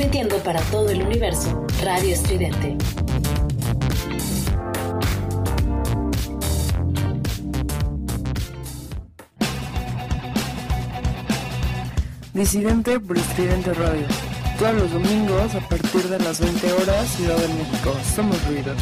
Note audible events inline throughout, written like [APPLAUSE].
transmitiendo para todo el universo Radio Estridente. Disidente por Estridente Radio. Todos los domingos a partir de las 20 horas, Ciudad de México. Somos ruido.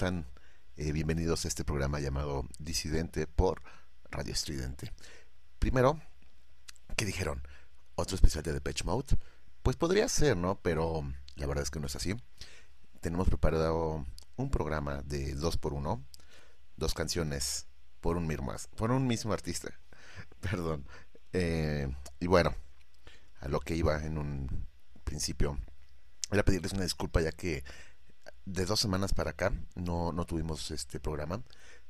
Están? Eh, bienvenidos a este programa llamado Disidente por Radio Estridente. Primero, ¿qué dijeron? ¿Otro especial de Depeche Mode? Pues podría ser, ¿no? Pero la verdad es que no es así. Tenemos preparado un programa de dos por uno, dos canciones por un mismo, por un mismo artista. [LAUGHS] Perdón. Eh, y bueno, a lo que iba en un principio era pedirles una disculpa ya que de dos semanas para acá no, no tuvimos este programa.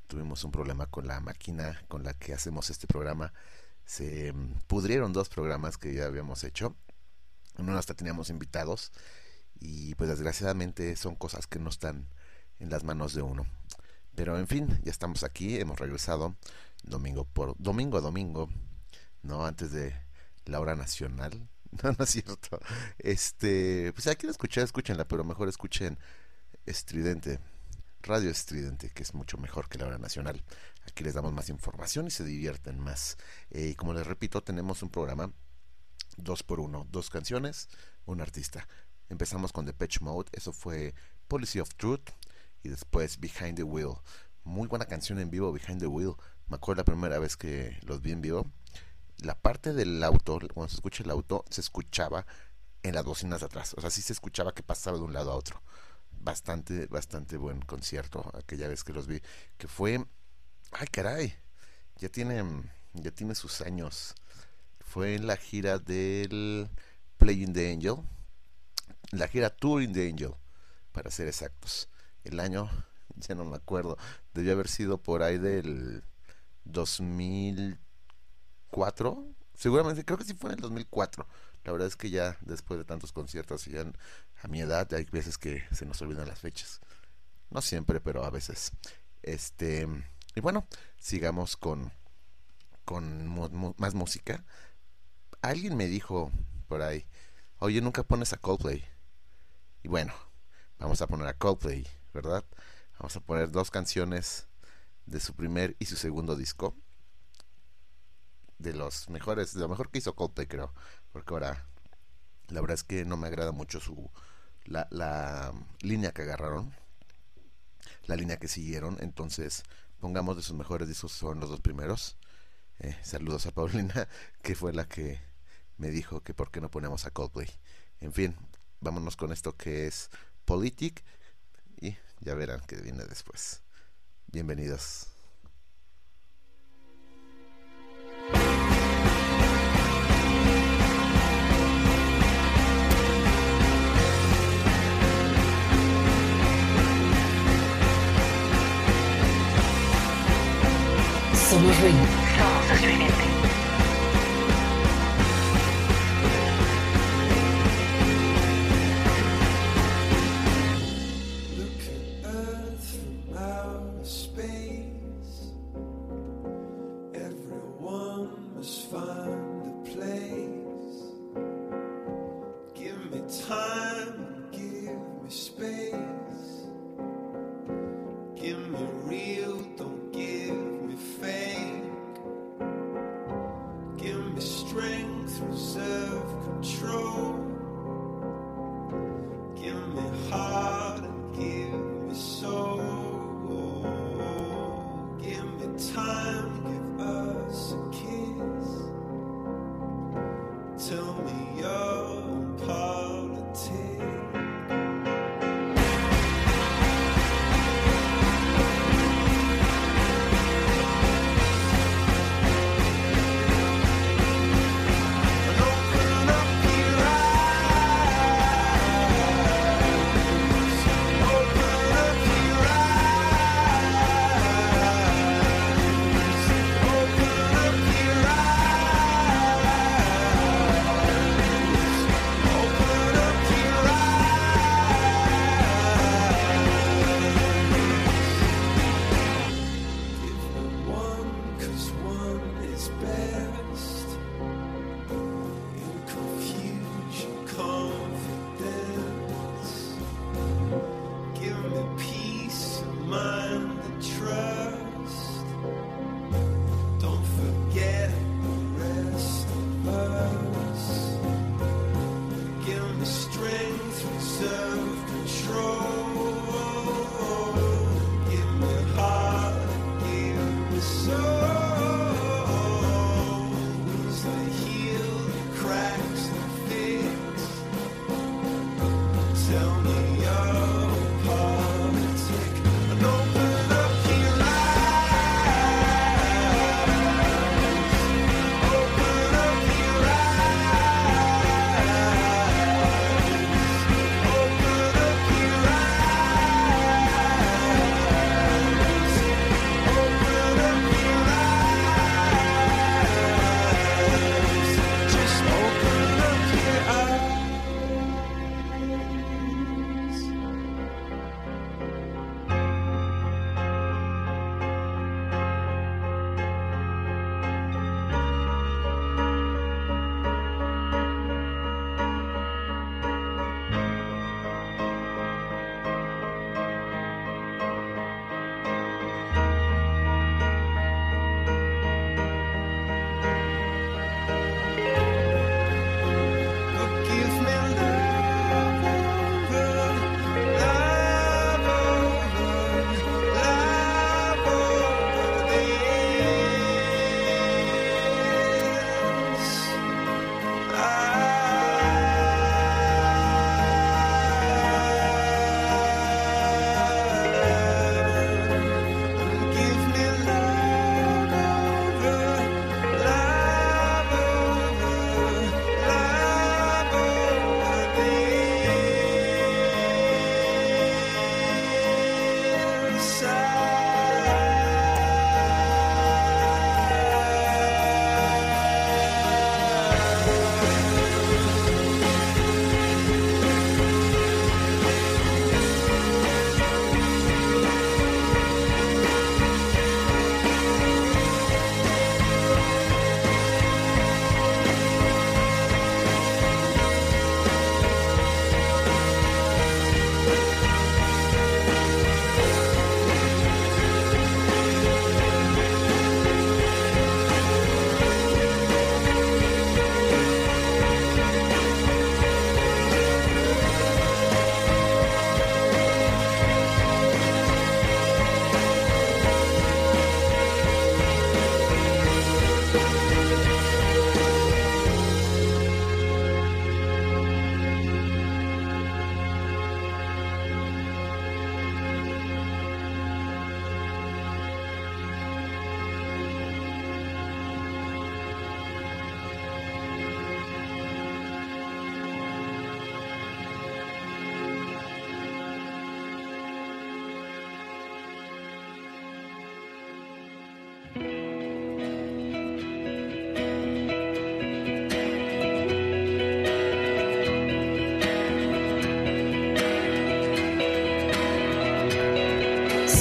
Tuvimos un problema con la máquina con la que hacemos este programa. Se mm, pudrieron dos programas que ya habíamos hecho. Uno hasta teníamos invitados. Y pues desgraciadamente son cosas que no están en las manos de uno. Pero en fin, ya estamos aquí, hemos regresado domingo por domingo a domingo, no antes de la hora nacional. [LAUGHS] No, no es cierto. Este, pues si quieren escuchar, escúchenla, pero mejor escuchen estridente, radio estridente, que es mucho mejor que la hora nacional. Aquí les damos más información y se divierten más. Eh, y como les repito, tenemos un programa dos por uno, dos canciones, un artista. Empezamos con Patch Mode, eso fue Policy of Truth y después Behind the Wheel. Muy buena canción en vivo, Behind the Wheel. Me acuerdo la primera vez que los vi en vivo. La parte del auto, cuando se escucha el auto, se escuchaba en las bocinas de atrás. O sea, sí se escuchaba que pasaba de un lado a otro. Bastante, bastante buen concierto aquella vez que los vi. Que fue. Ay, caray. Ya tiene, ya tiene sus años. Fue en la gira del Playing the Angel. La gira Touring the Angel, para ser exactos. El año, [LAUGHS] ya no me acuerdo. Debió haber sido por ahí del 2004. Seguramente, creo que sí fue en el 2004 la verdad es que ya después de tantos conciertos y ya a mi edad hay veces que se nos olvidan las fechas. No siempre, pero a veces. Este, y bueno, sigamos con con más música. Alguien me dijo por ahí, "Oye, nunca pones a Coldplay." Y bueno, vamos a poner a Coldplay, ¿verdad? Vamos a poner dos canciones de su primer y su segundo disco. De los mejores, de lo mejor que hizo Coldplay, creo porque ahora la verdad es que no me agrada mucho su la, la línea que agarraron, la línea que siguieron, entonces pongamos de sus mejores discos son los dos primeros. Eh, saludos a Paulina, [LAUGHS] que fue la que me dijo que por qué no ponemos a Coldplay. En fin, vámonos con esto que es Politic y ya verán que viene después. Bienvenidos. Somos ruido. Somos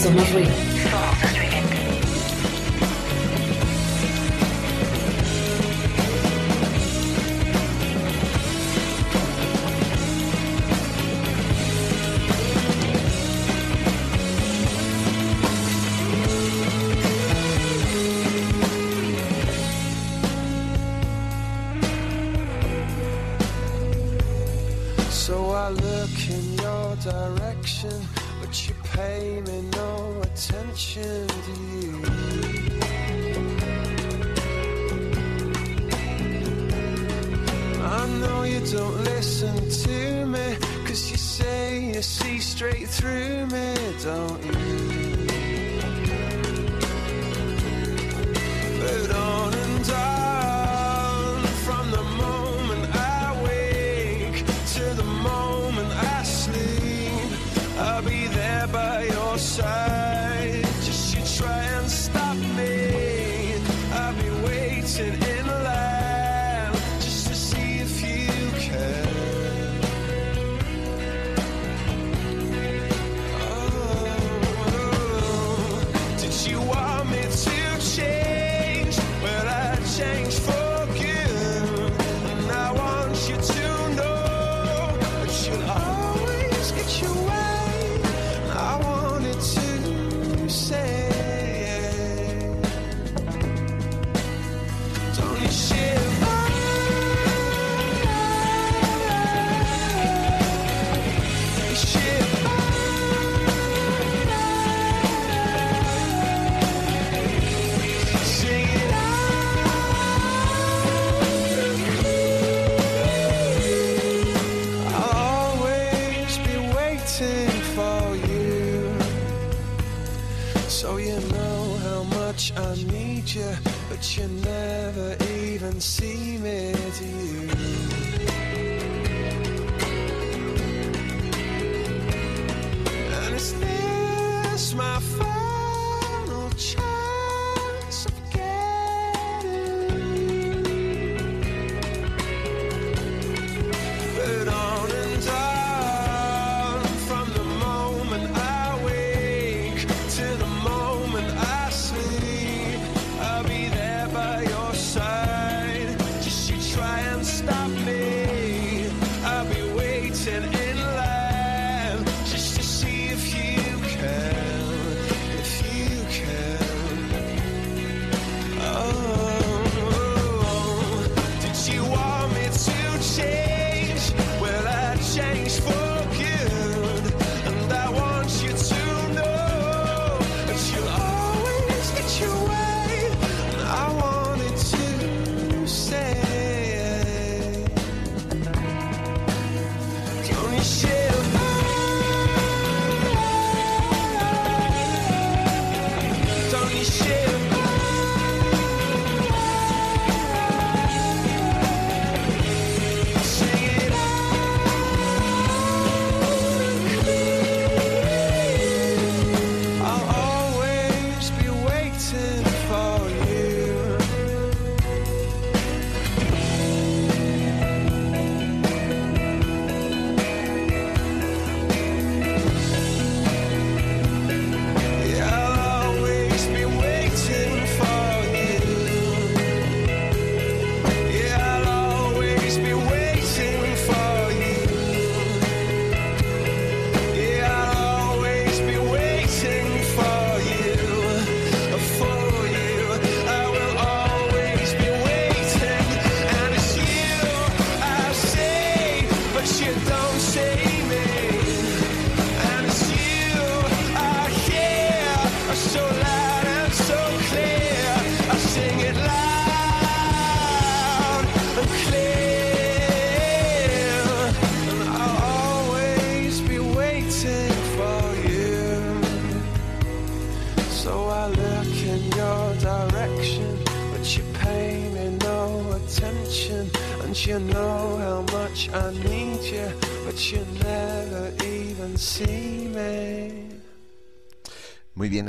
estridente. Somos ruido. Somos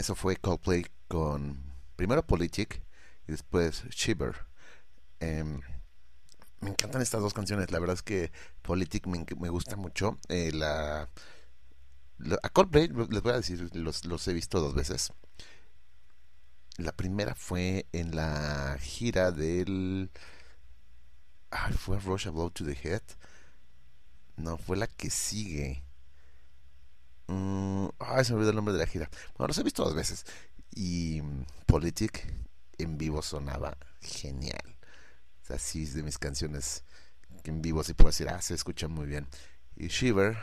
eso fue Coldplay con primero Politic y después Shiver. Em, me encantan estas dos canciones. La verdad es que Politic me, me gusta mucho. Eh, la A Coldplay, les voy a decir, los, los he visto dos veces. La primera fue en la gira del... Ah, ¿Fue Rush a Blow to the Head? No, fue la que sigue. Mm, ay, se me olvidó el nombre de la gira. Bueno, los he visto dos veces. Y mm, Politic en vivo sonaba genial. O sea, sí es de mis canciones que en vivo sí puedo decir, ah, se escuchan muy bien. Y Shiver,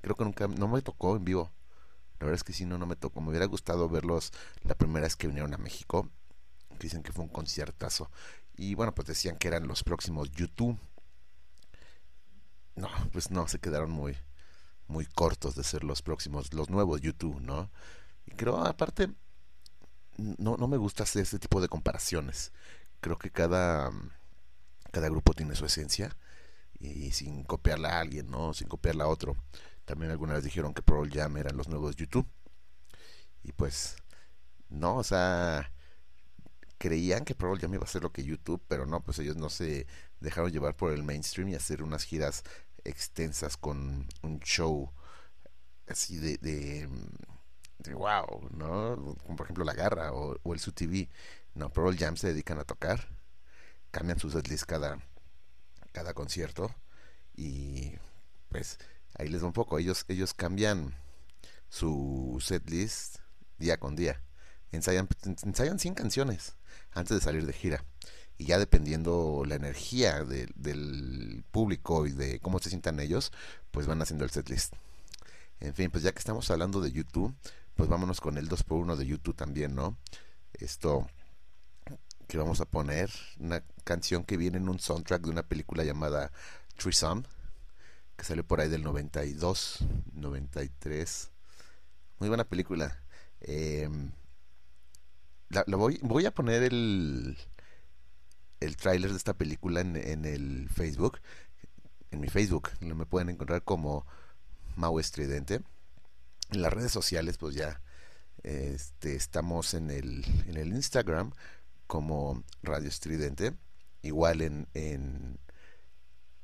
creo que nunca, no me tocó en vivo. La verdad es que sí, no, no me tocó. Me hubiera gustado verlos la primera vez que vinieron a México. Dicen que fue un conciertazo. Y bueno, pues decían que eran los próximos YouTube. No, pues no, se quedaron muy, muy cortos de ser los próximos, los nuevos YouTube, ¿no? Y creo, aparte, no, no me gusta hacer este tipo de comparaciones. Creo que cada, cada grupo tiene su esencia y sin copiarla a alguien, ¿no? Sin copiarla a otro. También alguna vez dijeron que Pearl eran los nuevos YouTube. Y pues, no, o sea, creían que Pearl Jam iba a ser lo que YouTube, pero no, pues ellos no se dejaron llevar por el mainstream y hacer unas giras extensas con un show así de, de, wow, ¿no? Como por ejemplo La Garra o, el SUTV. No, Pearl Jam se dedican a tocar, cambian sus setlists cada, cada concierto y pues ahí les va un poco. Ellos, ellos cambian su setlist día con día. Ensayan, ensayan 100 canciones antes de salir de gira. Y ya dependiendo la energía de- del público y de cómo se sientan ellos, pues van haciendo el setlist. En fin, pues ya que estamos hablando de YouTube, pues vámonos con el 2x1 de YouTube también, ¿no? Esto que vamos a poner, una canción que viene en un soundtrack de una película llamada Threesome, que salió por ahí del 92, 93. Muy buena película. Eh, voy, voy a poner el, el tráiler de esta película en, el Facebook, en mi Facebook. Me pueden encontrar como Mau Estridente. En las redes sociales, pues ya este, estamos en el, en el Instagram como Radio Estridente. Igual en, en,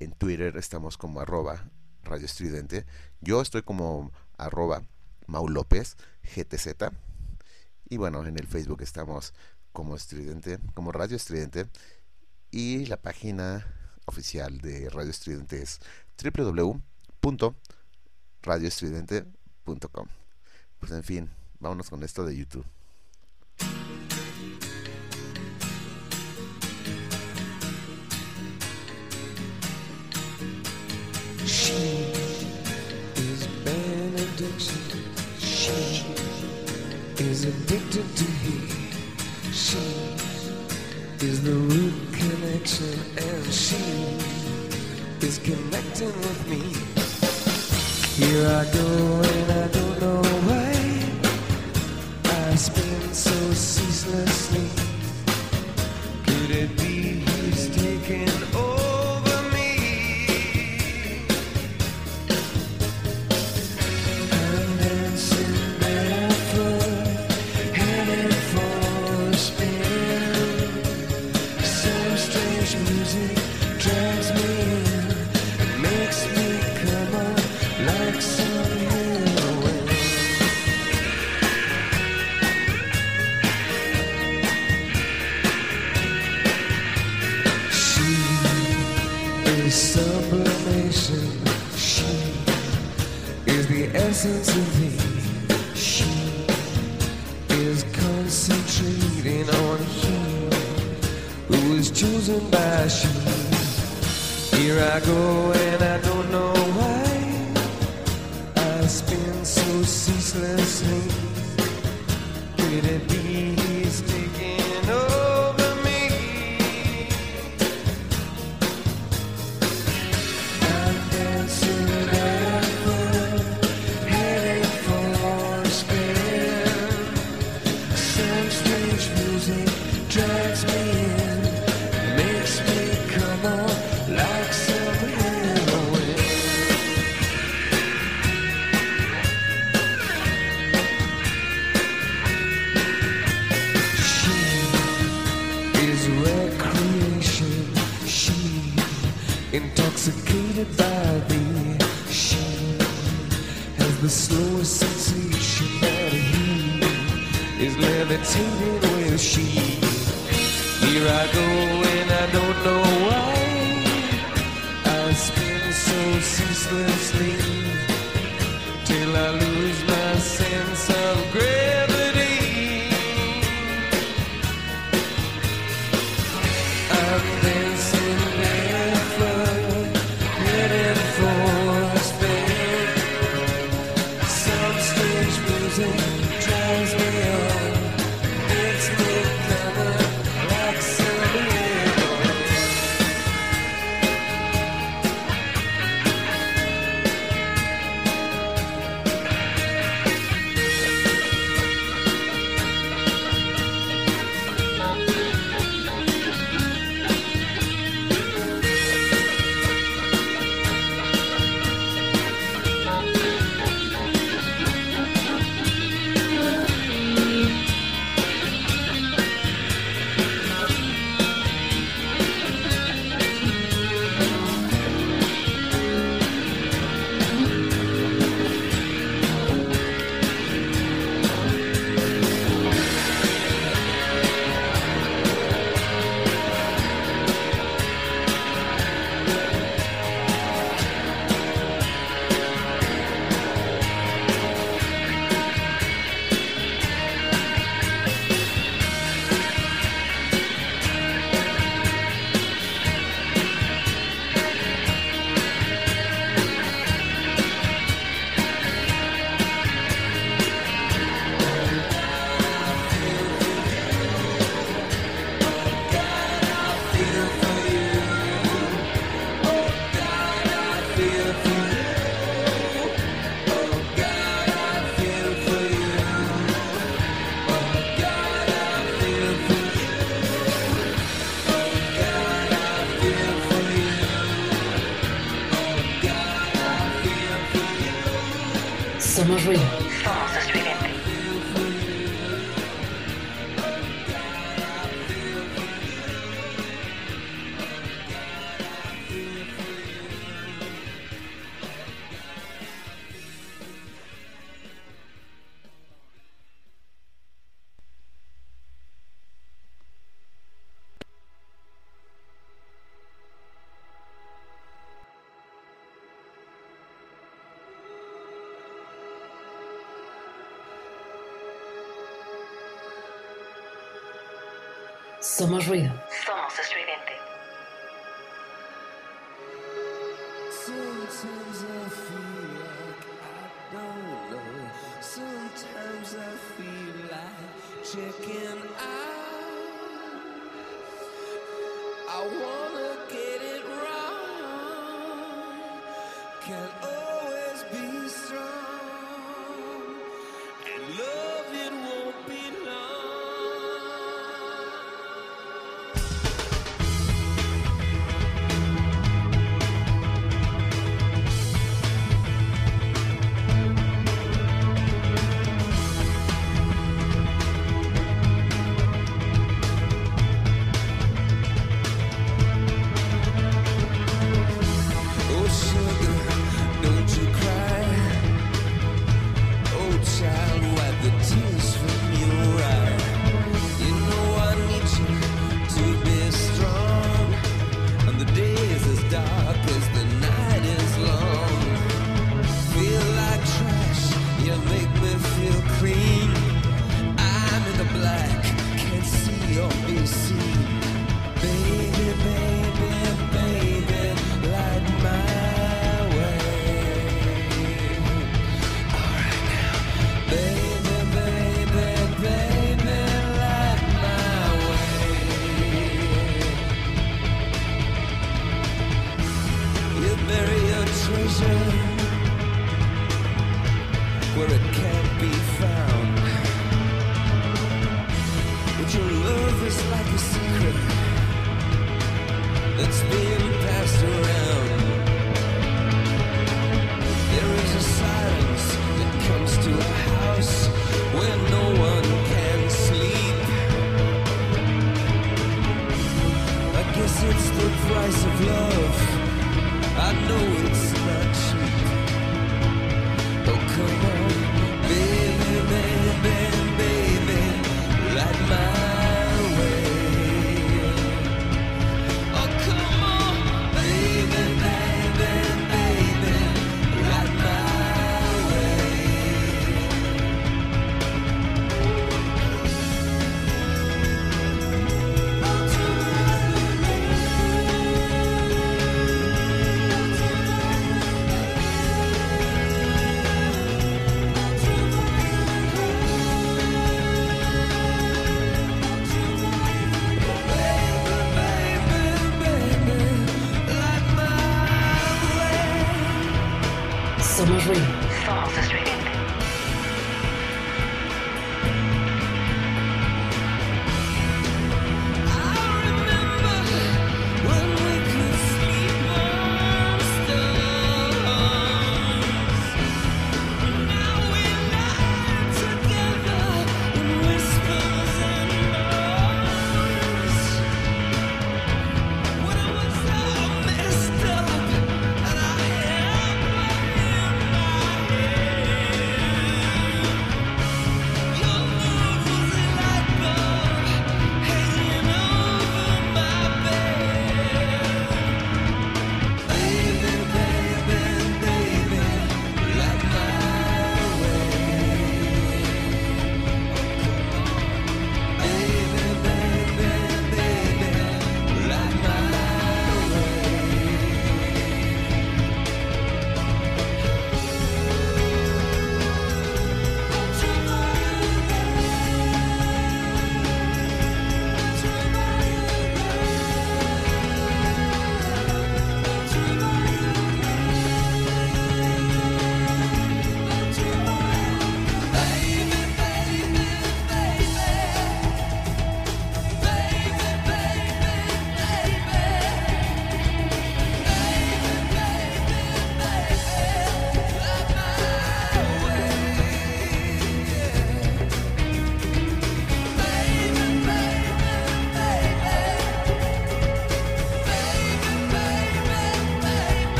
en Twitter estamos como arroba Radio Estridente. Yo estoy como arroba Mau López GTZ. Y bueno, en el Facebook estamos como Estridente, como Radio Estridente. Y la página oficial de Radio Estridente es www.radioestridente.com. Pues en fin, vámonos con esto de YouTube. She is addicted to he. She is the root connection, and she is connecting with me. Here I go, and I don't know why. I spin so ceaselessly. Essence of. She is concentrating on him who is chosen by she. Here I go and I don't know why. I spin so ceaselessly. Could it be Somos ruido.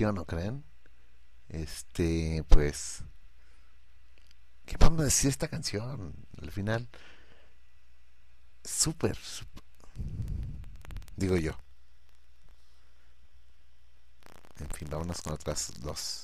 ¿No creen? Este, pues. ¿Qué podemos decir de esta canción? Al final. Súper, súper. Digo yo. En fin, vámonos con otras dos.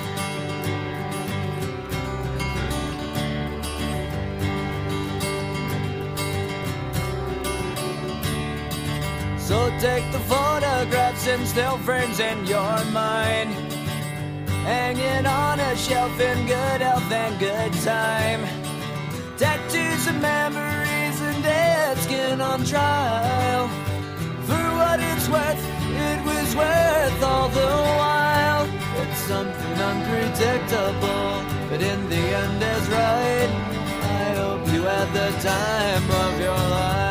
So take the photographs and still frames in your mind. Hanging on a shelf in good health and good time. Tattoos and memories and dead skin on trial. For what it's worth, it was worth all the while. It's something unpredictable, but in the end is right. I hope you had the time of your life.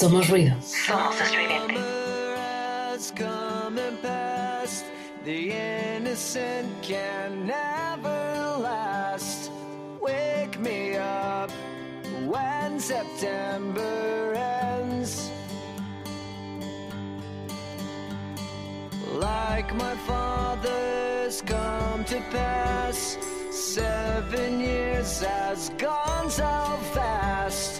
Somos ruido. Somos estridente. Summer has come. The innocent can never last. Wake me up when September ends. Like my father's come to pass. Seven years has gone so fast.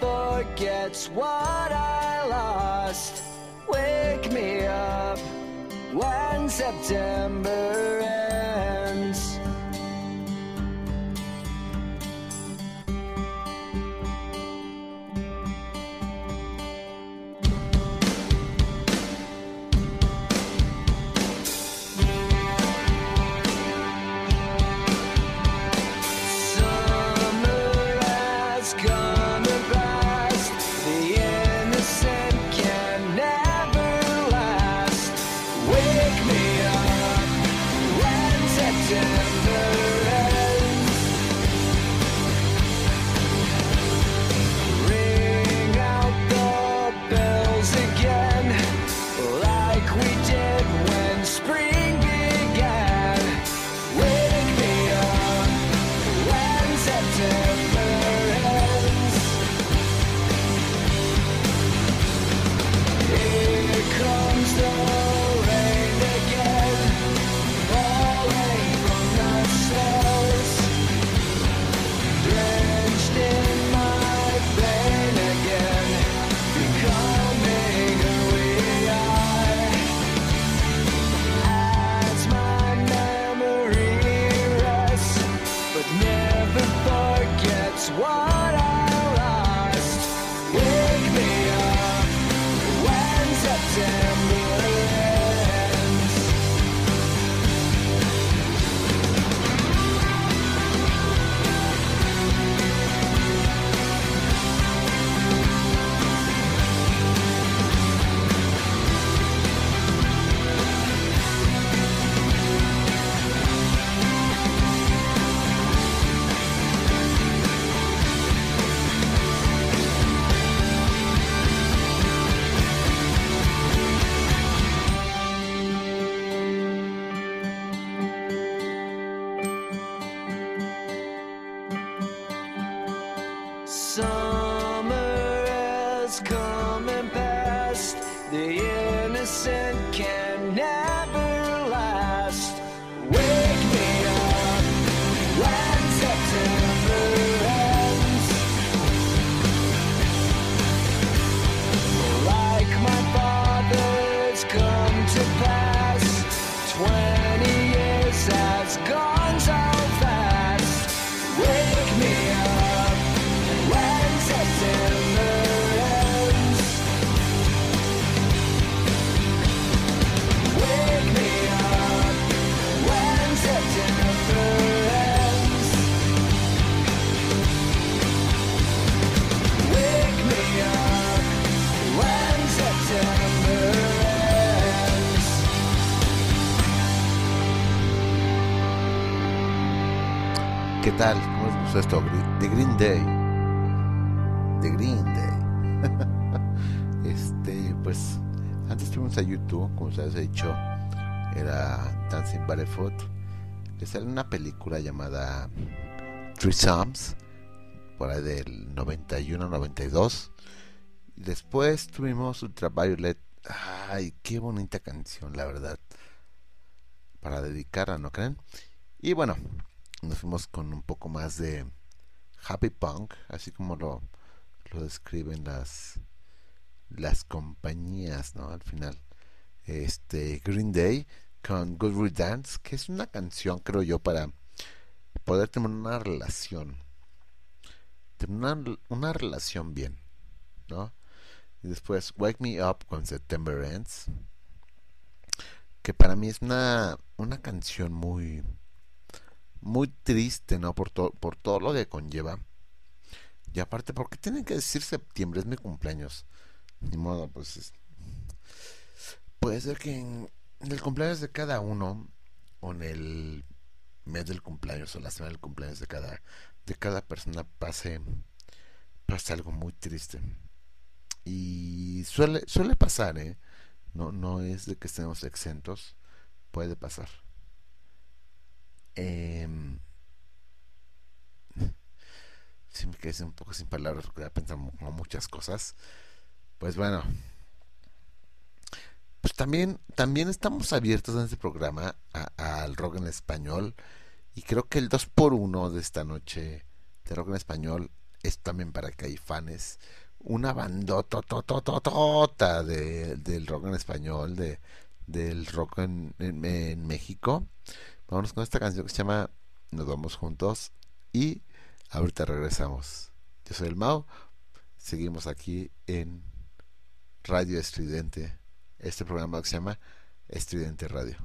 forgets what I lost. Wake me up when September ends. ¿Qué tal? ¿Cómo les gustó esto? Gre- The Green Day. The Green Day. [LAUGHS] este, pues, antes fuimos a YouTube, como ustedes he dicho, era Dancing Barefoot. Le sale una película llamada Three Psalms, por ahí del 91-92. Y después tuvimos Ultraviolet. Ay, qué bonita canción, la verdad. Para dedicarla, ¿no creen? Y bueno, nos fuimos con un poco más de happy punk, así como lo, lo describen las las compañías, ¿no? Al final, este Green Day con Good Riddance, que es una canción, creo yo, para poder tener una relación, tener una, una relación bien, ¿no? Y después Wake Me Up con September Ends, que para mí es una, una canción muy muy triste, ¿no? Por, to- por todo lo que conlleva. Y aparte, ¿por qué tienen que decir septiembre? Es mi cumpleaños. Ni modo, pues. es- Puede ser que en, el cumpleaños de cada uno, o en el mes del cumpleaños, o la semana del cumpleaños de cada, de cada persona, pase, pase algo muy triste. Y suele, suele pasar, ¿eh? No, no es de que estemos exentos. Puede pasar. Em, sí me quedé un poco sin palabras porque ya pensamos como muchas cosas. Pues bueno. Pues también, también estamos abiertos en este programa al rock en español. Y creo que el 2 por 1 de esta noche de rock en español es también para Caifanes. Una bandototototota de, del rock en español, de, del rock en- en México. Vámonos con esta canción que se llama Nos vamos juntos y ahorita regresamos. Yo soy el Mau, seguimos aquí en Radio Estridente, este programa que se llama Estridente Radio.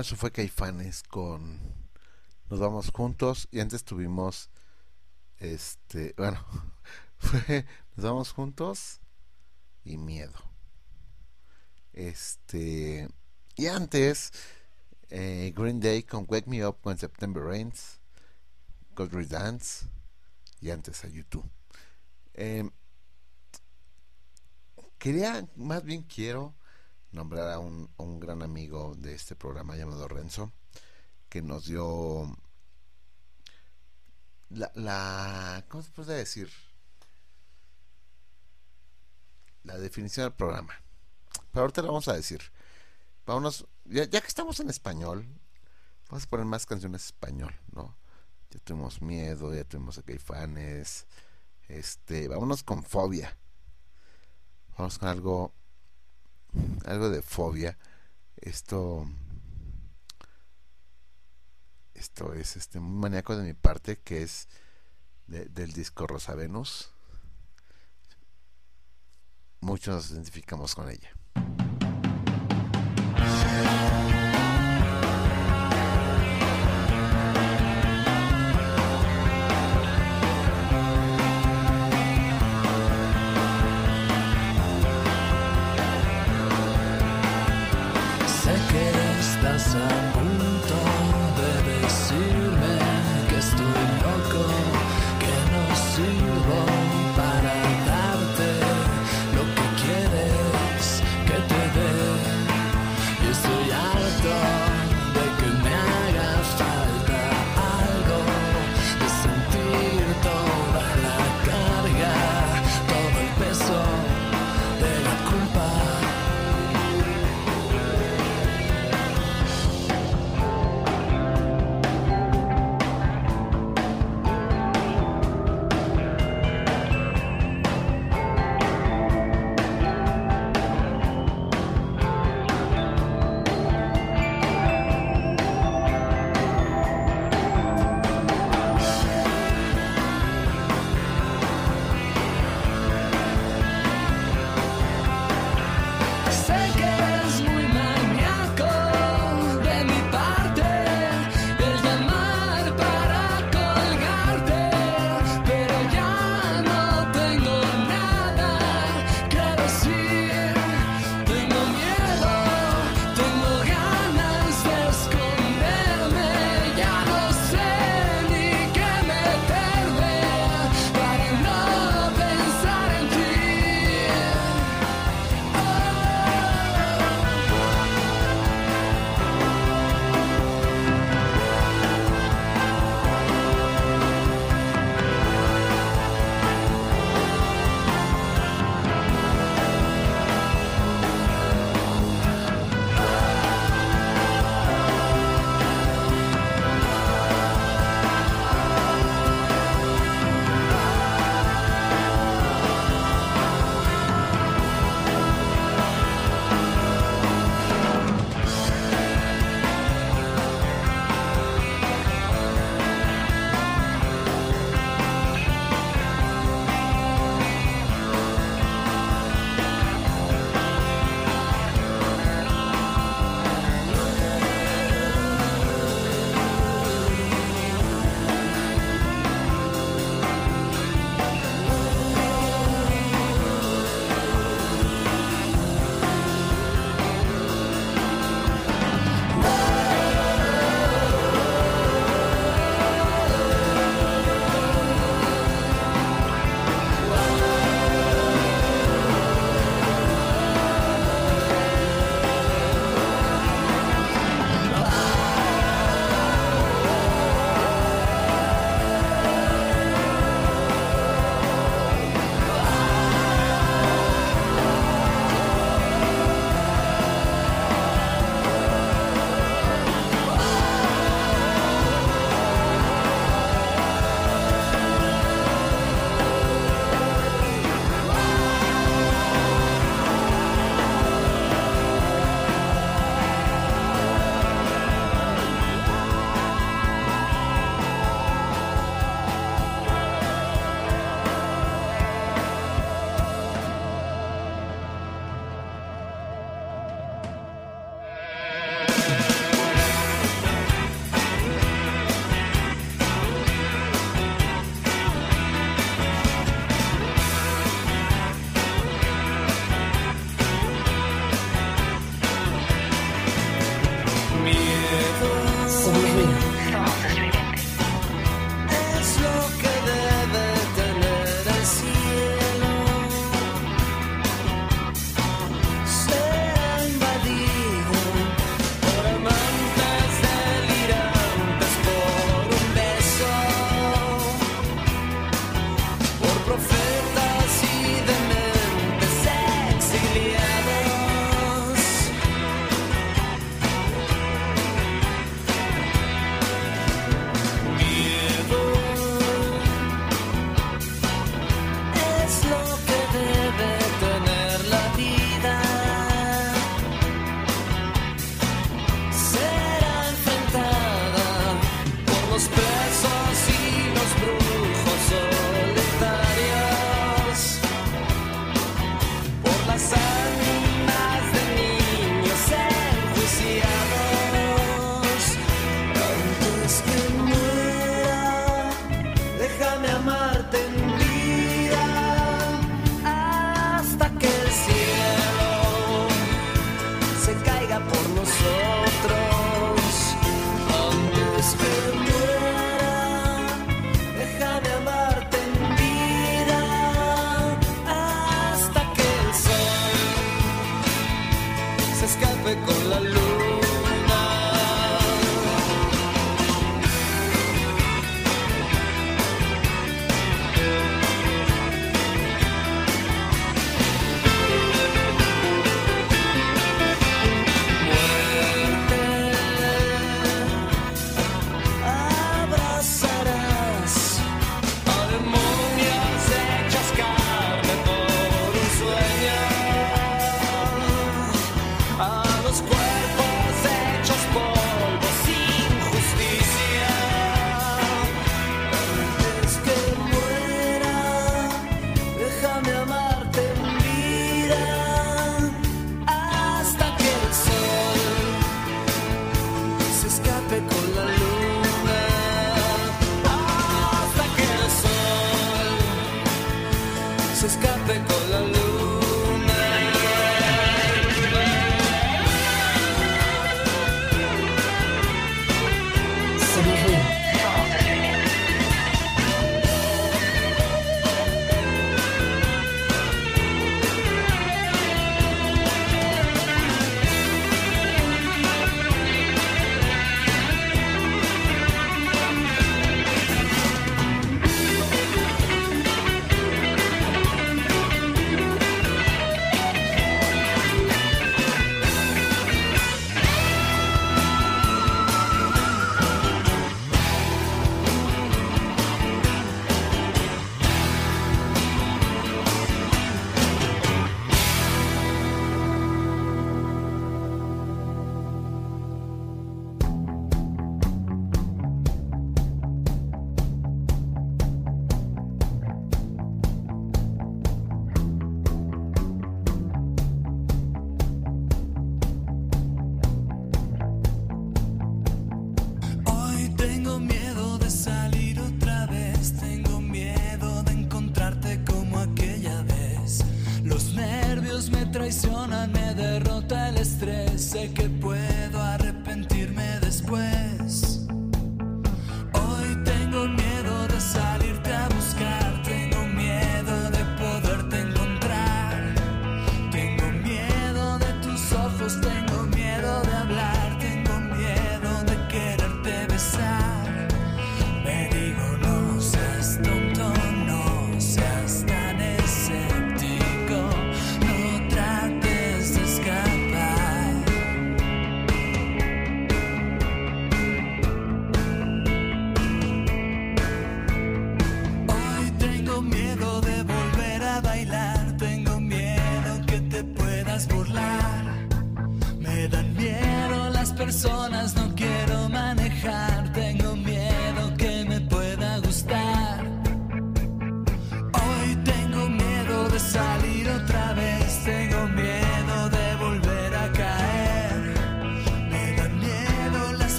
Eso fue Caifanes con Nos vamos juntos y antes tuvimos este, bueno, [LAUGHS] fue Nos vamos juntos y miedo. Este, y antes eh, Green Day con Wake Me Up When September Rains, Godry Dance y antes a YouTube. Eh, quería, más bien quiero nombrar a un, un gran amigo de este programa llamado Renzo, que nos dio la, la ¿cómo se puede decir? La definición del programa. Pero ahorita lo vamos a decir. Vámonos, ya, ya que estamos en español, vamos a poner más canciones español, ¿no? Ya tuvimos miedo, ya tuvimos a Caifanes, este, vámonos con fobia. Vamos con algo, algo de fobia. Esto, esto es este muy maníaco de mi parte, que es de- del disco Rosa Venus. Muchos nos identificamos con ella.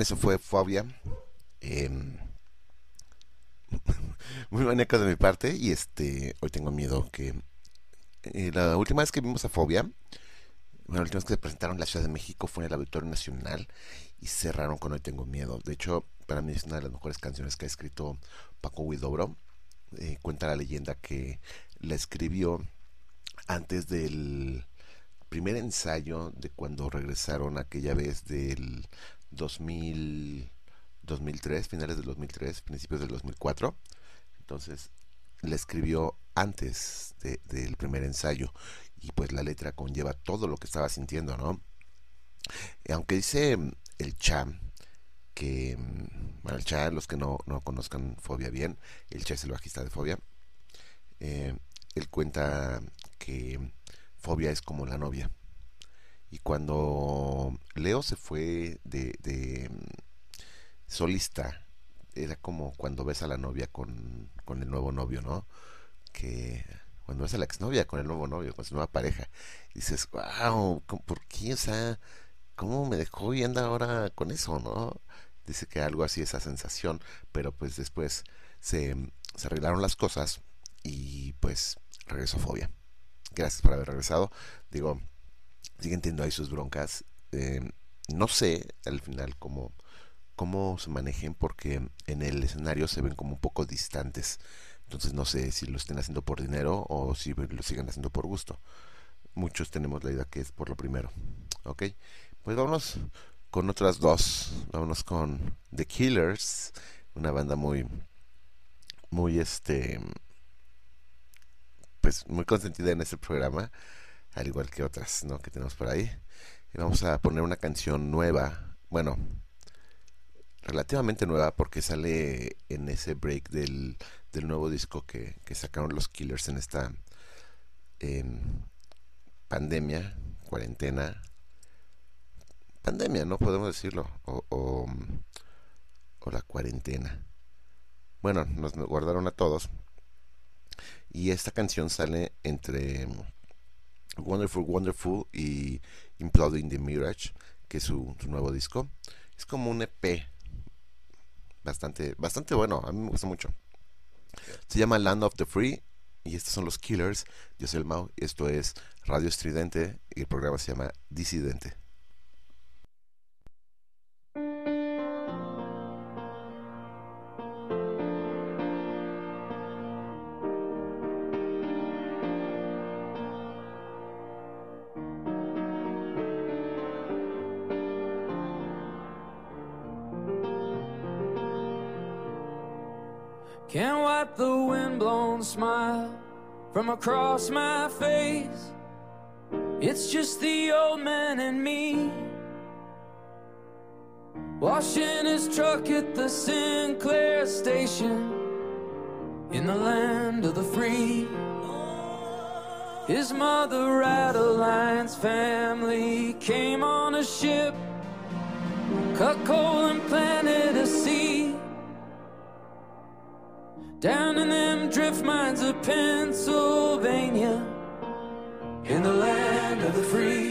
Eso fue Fobia. Em, [LAUGHS] muy maníaco de mi parte y este hoy tengo miedo que eh, la última vez que vimos a Fobia, bueno, la última vez que se presentaron en la Ciudad de México fue en el Auditorio Nacional y cerraron con Hoy Tengo Miedo. De hecho, para mí es una de las mejores canciones que ha escrito Paco Huidobro. Eh, cuenta la leyenda que la escribió antes del primer ensayo de cuando regresaron aquella vez del 2000, 2003, finales del 2003, principios del 2004. Entonces, la escribió antes de- del primer ensayo y pues la letra conlleva todo lo que estaba sintiendo, ¿no? Aunque dice mm, el Cha que, mm, el Cha, los que no, no conozcan Fobia bien, el Cha es el bajista de Fobia, eh, él cuenta que Fobia es como la novia. Y cuando Leo se fue de, de, mm, solista era como cuando ves a la novia con, con el nuevo novio, ¿no? Que cuando ves a la exnovia con el nuevo novio, con su nueva pareja, dices, wow, ¿por qué? O sea, ¿cómo me dejó y anda ahora con eso, no? Dice que algo así esa sensación, pero pues después se, se arreglaron las cosas y pues regresó Fobia. Gracias por haber regresado. Digo, siguen teniendo ahí sus broncas. Eh, no sé al final cómo, cómo se manejen porque en el escenario se ven como un poco distantes. Entonces no sé si lo estén haciendo por dinero o si lo sigan haciendo por gusto. Muchos tenemos la idea que es por lo primero. ¿Ok? Pues vámonos con otras dos. Vámonos con The Killers, una banda muy, muy este, pues muy consentida en este programa, al igual que otras, ¿no? Que tenemos por ahí. Y vamos a poner una canción nueva, bueno, relativamente nueva porque sale en ese break del, del nuevo disco que, que sacaron los Killers en esta em, pandemia, cuarentena, pandemia, ¿no? Podemos decirlo, o, o, o la cuarentena. Bueno, nos guardaron a todos. Y esta canción sale entre Wonderful Wonderful y Imploding the Mirage, que es su, nuevo disco. Es como un EP bastante, bastante bueno, a mí me gusta mucho. Se llama Land of the Free y estos son los Killers. Yo soy el Mau esto es Radio Estridente y el programa se llama Disidente. Can't wipe the windblown smile from across my face. It's just the old man and me. Washing his truck at the Sinclair station in the land of the free. His mother, Adeline's family, came on a ship, cut coal and planted a. Down in them drift mines of Pennsylvania, in the land of the free.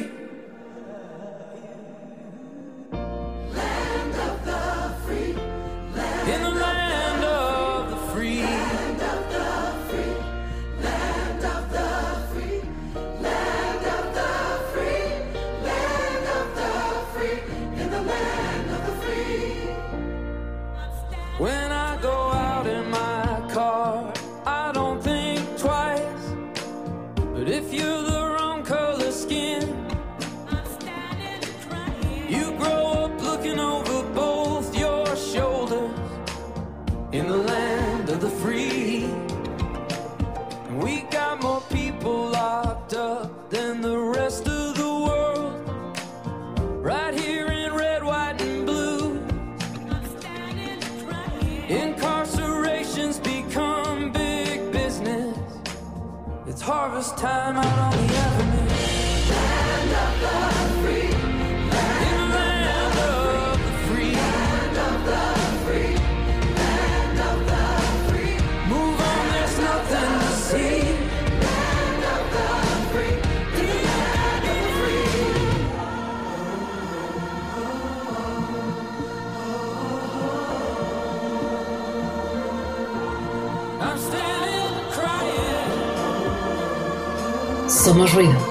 Somos ruido.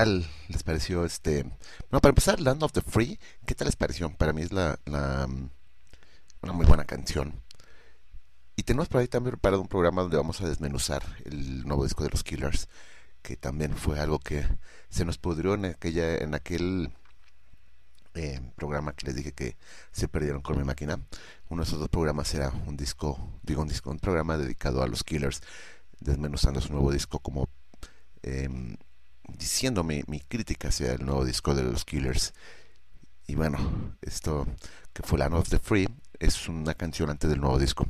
Tal les pareció este? Bueno, para empezar, Land of the Free, ¿qué tal les pareció? Para mí es la, una muy buena canción. Y tenemos por ahí también preparado un programa donde vamos a desmenuzar el nuevo disco de los Killers, que también fue algo que se nos pudrió en aquella, en aquel eh, programa que les dije que se perdieron con mi máquina. Uno de esos dos programas era un disco, digo un disco, un programa dedicado a los Killers, desmenuzando su nuevo disco como em, diciendo mi, crítica hacia el nuevo disco de los Killers. Y bueno, esto que fue Land of the Free es una canción antes del nuevo disco.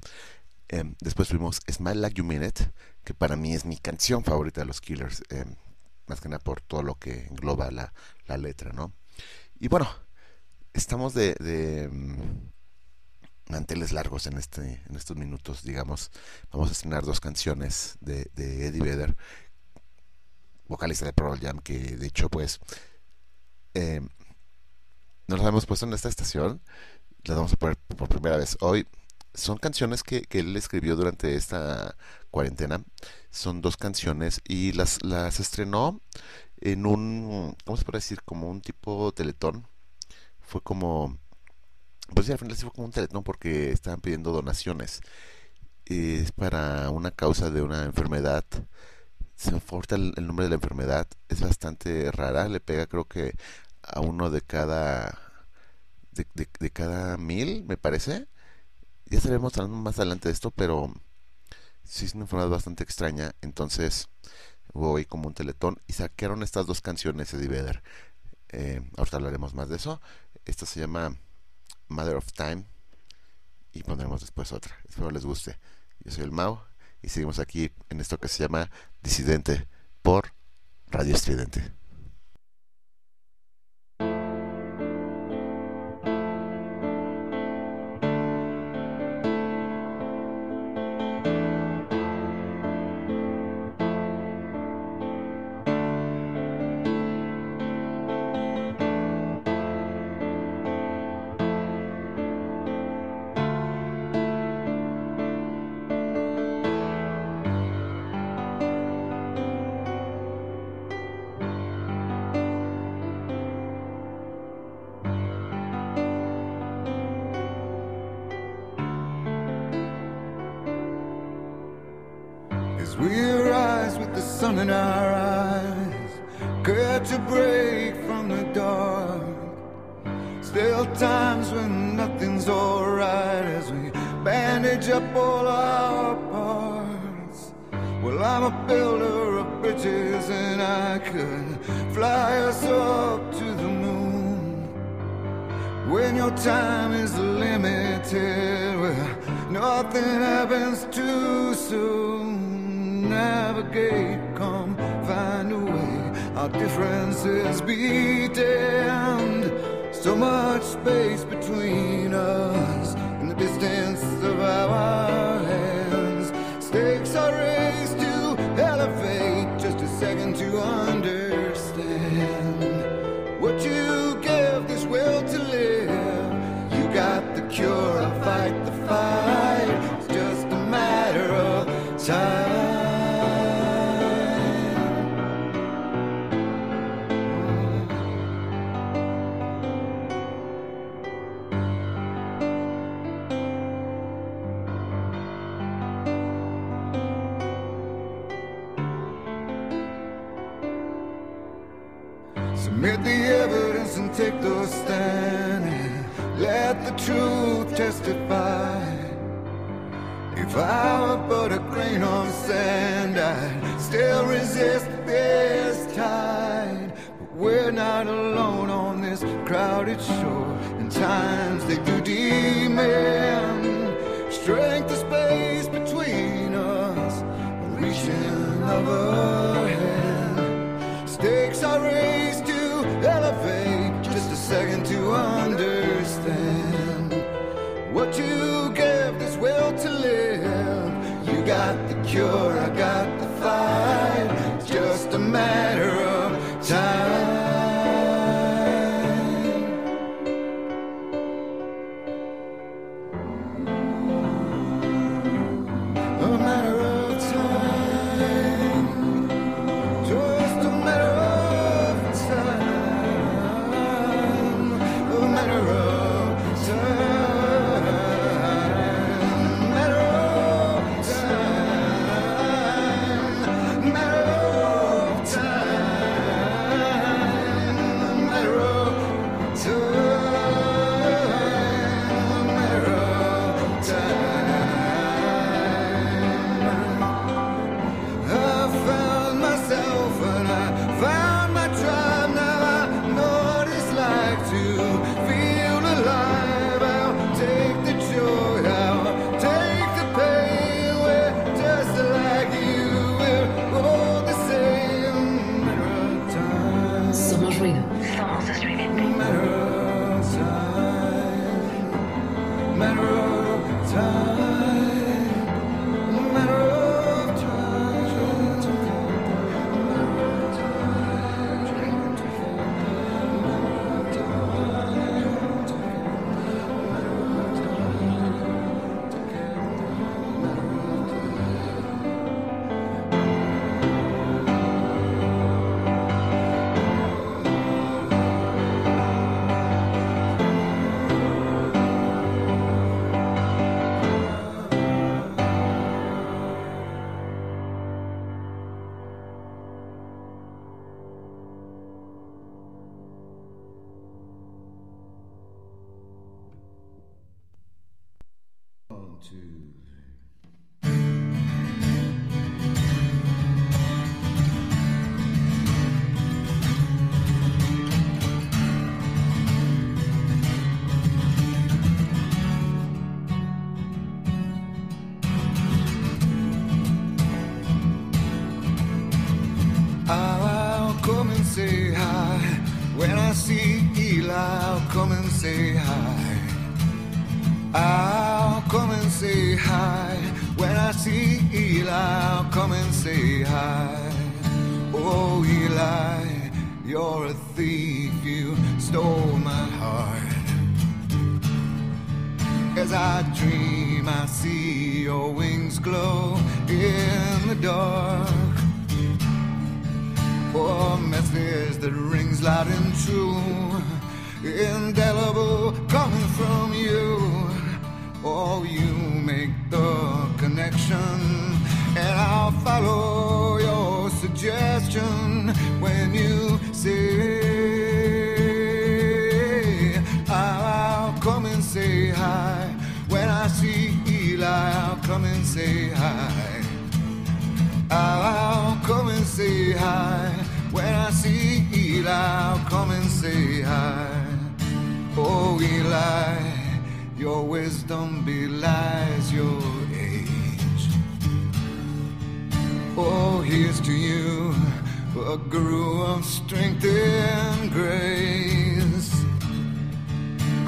Em, después tuvimos Smile Like You Mean It, que para mí es mi canción favorita de los Killers, em, más que nada por todo lo que engloba la, la letra, ¿no? Y bueno, estamos de, de mm, manteles largos en este en estos minutos, digamos. Vamos a estrenar dos canciones de, de Eddie Vedder, vocalista de Pearl Jam, que de hecho, pues, eh, nos las hemos puesto en esta estación. Las vamos a poner por primera vez hoy. son canciones que, que él escribió durante esta cuarentena. Son dos canciones y las, las estrenó en un, ¿cómo se puede decir? Como un tipo teletón. Fue como, pues sí, al final sí fue como un teletón porque estaban pidiendo donaciones. Es para una causa de una enfermedad. Se me falta el, el nombre de la enfermedad. Es bastante rara. Le pega creo que a uno de cada de, cada mil, me parece. Ya estaremos hablando más adelante de esto, pero sí es una enfermedad bastante extraña. Entonces hubo ahí como un teletón y saquearon estas dos canciones de Vedder. Eh, ahorita hablaremos más de eso. Esta se llama Mother of Time y pondremos después otra. Espero les guste. Yo soy el Mau y seguimos aquí en esto que se llama Disidente por Radio Estridente. Hand. Stakes are raised to elevate, just a second to understand what you give this will to live. You got the cure, I got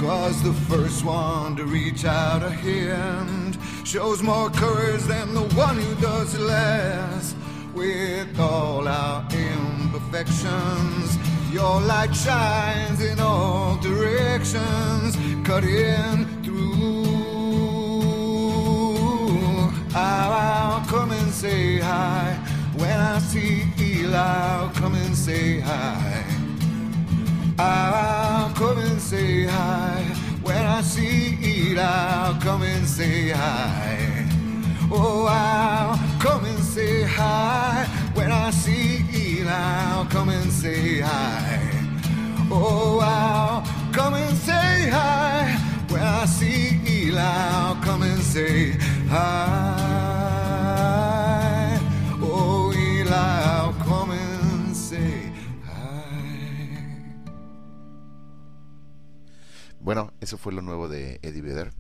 Cause the first one to reach out a hand shows more courage than the one who does less. With all our imperfections, your light shines in all directions, cutting through. I'll come and say hi. When I see Eli, I'll come and say hi. I'll come and say hi. When I see Eli, I'll come and say hi. Oh, I'll come and say hi. When I see Eli, I'll come and say hi. Oh, I'll come and say hi. When I see Eli, I'll come and say hi. Bueno, eso fue lo nuevo de Eddie Vedder.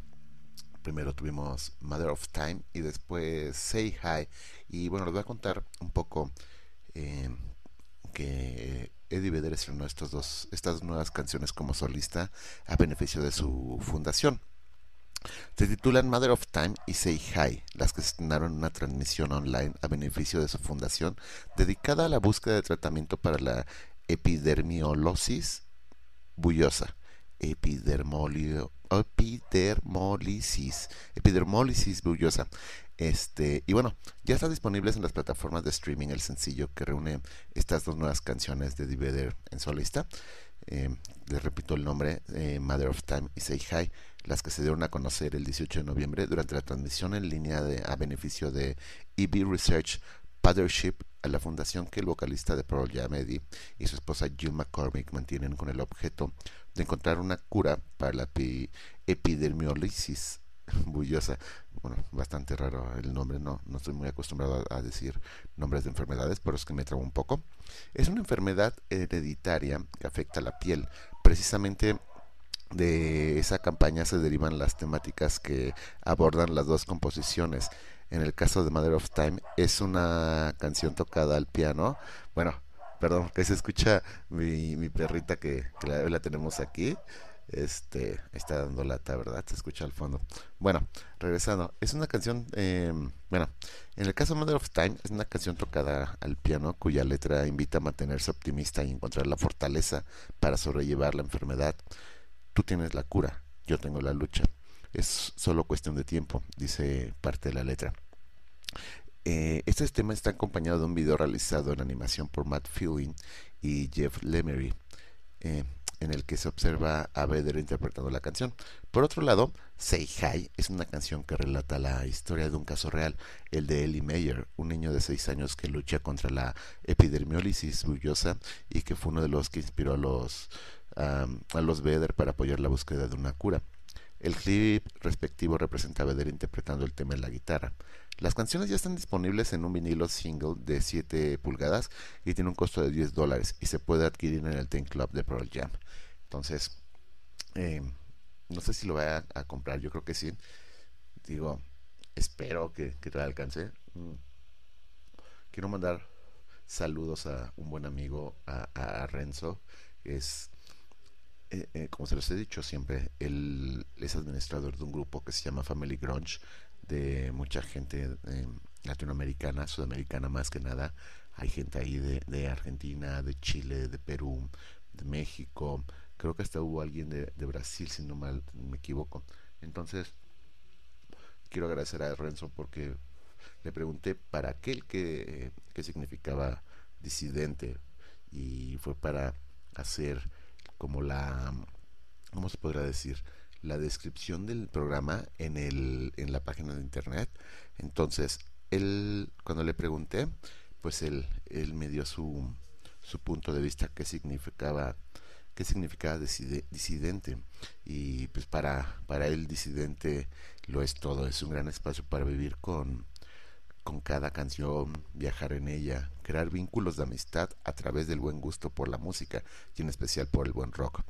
Primero tuvimos Mother of Time y después Say Hi. Y bueno, les voy a contar un poco eh, que Eddie Vedder estrenó estos dos, estas nuevas canciones como solista a beneficio de su fundación. Se titulan Mother of Time y Say Hi, las que estrenaron en una transmisión online a beneficio de su fundación dedicada a la búsqueda de tratamiento para la epidermiolosis bullosa. Epidermolio, epidermolisis, epidermolisis bullosa. Este, y bueno, ya está disponibles en las plataformas de streaming el sencillo que reúne estas dos nuevas canciones de Divider en solista. Eh, les repito el nombre, eh, Mother of Time y Say Hi, las que se dieron a conocer el 18 de noviembre durante la transmisión en línea de, a beneficio de EB Research Partnership a la fundación que el vocalista de Pearl Jam y su esposa Jill McCormick mantienen con el objeto de encontrar una cura para la epi- epidermiolisis [LAUGHS] bullosa. Bueno, bastante raro el nombre, no, no estoy muy acostumbrado a, decir nombres de enfermedades, pero es que me trabo un poco. Es una enfermedad hereditaria que afecta a la piel. Precisamente de esa campaña se derivan las temáticas que abordan las dos composiciones. En el caso de Mother of Time es una canción tocada al piano. Bueno, perdón, que se escucha mi, perrita que, la, tenemos aquí. Este está dando lata, ¿verdad? Se escucha al fondo. Bueno, regresando, es una canción, eh, bueno, en el caso Mother of Time es una canción tocada al piano cuya letra invita a mantenerse optimista y encontrar la fortaleza para sobrellevar la enfermedad. Tú tienes la cura, yo tengo la lucha. Es solo cuestión de tiempo, dice parte de la letra. Eh, este tema está acompañado de un video realizado en animación por Matt Fielding y Jeff Lemery, eh, en el que se observa a Vedder interpretando la canción. Por otro lado, Say Hi es una canción que relata la historia de un caso real, el de Ellie Mayer, un niño de 6 años que lucha contra la epidermiolisis bullosa y que fue uno de los que inspiró a los, um, a los Vedder para apoyar la búsqueda de una cura. El clip respectivo representa a Vedder interpretando el tema en la guitarra. Las canciones ya están disponibles en un vinilo single de 7 pulgadas y tiene un costo de 10 dólares y se puede adquirir en el Ten Club de Pearl Jam. Entonces, eh, no sé si lo voy a, comprar, yo creo que sí. Digo, espero que, que te alcance. Mm. Quiero mandar saludos a un buen amigo, a, a Renzo. Es, eh, eh, como se los he dicho siempre, él es administrador de un grupo que se llama Family Grunge, de mucha gente eh, latinoamericana, sudamericana más que nada. Hay gente ahí de, Argentina, de Chile, de Perú, de México. Creo que hasta hubo alguien de, Brasil, si no mal me equivoco. Entonces, quiero agradecer a Renzo porque le pregunté para qué que, qué significaba disidente y fue para hacer como la cómo se podrá decir la descripción del programa en el en la página de internet. Entonces él cuando le pregunté pues él él me dio su su punto de vista qué significaba qué significaba disidente. Y pues para para él disidente lo es todo. Es un gran espacio para vivir con con cada canción, viajar en ella, crear vínculos de amistad a través del buen gusto por la música y en especial por el buen rock.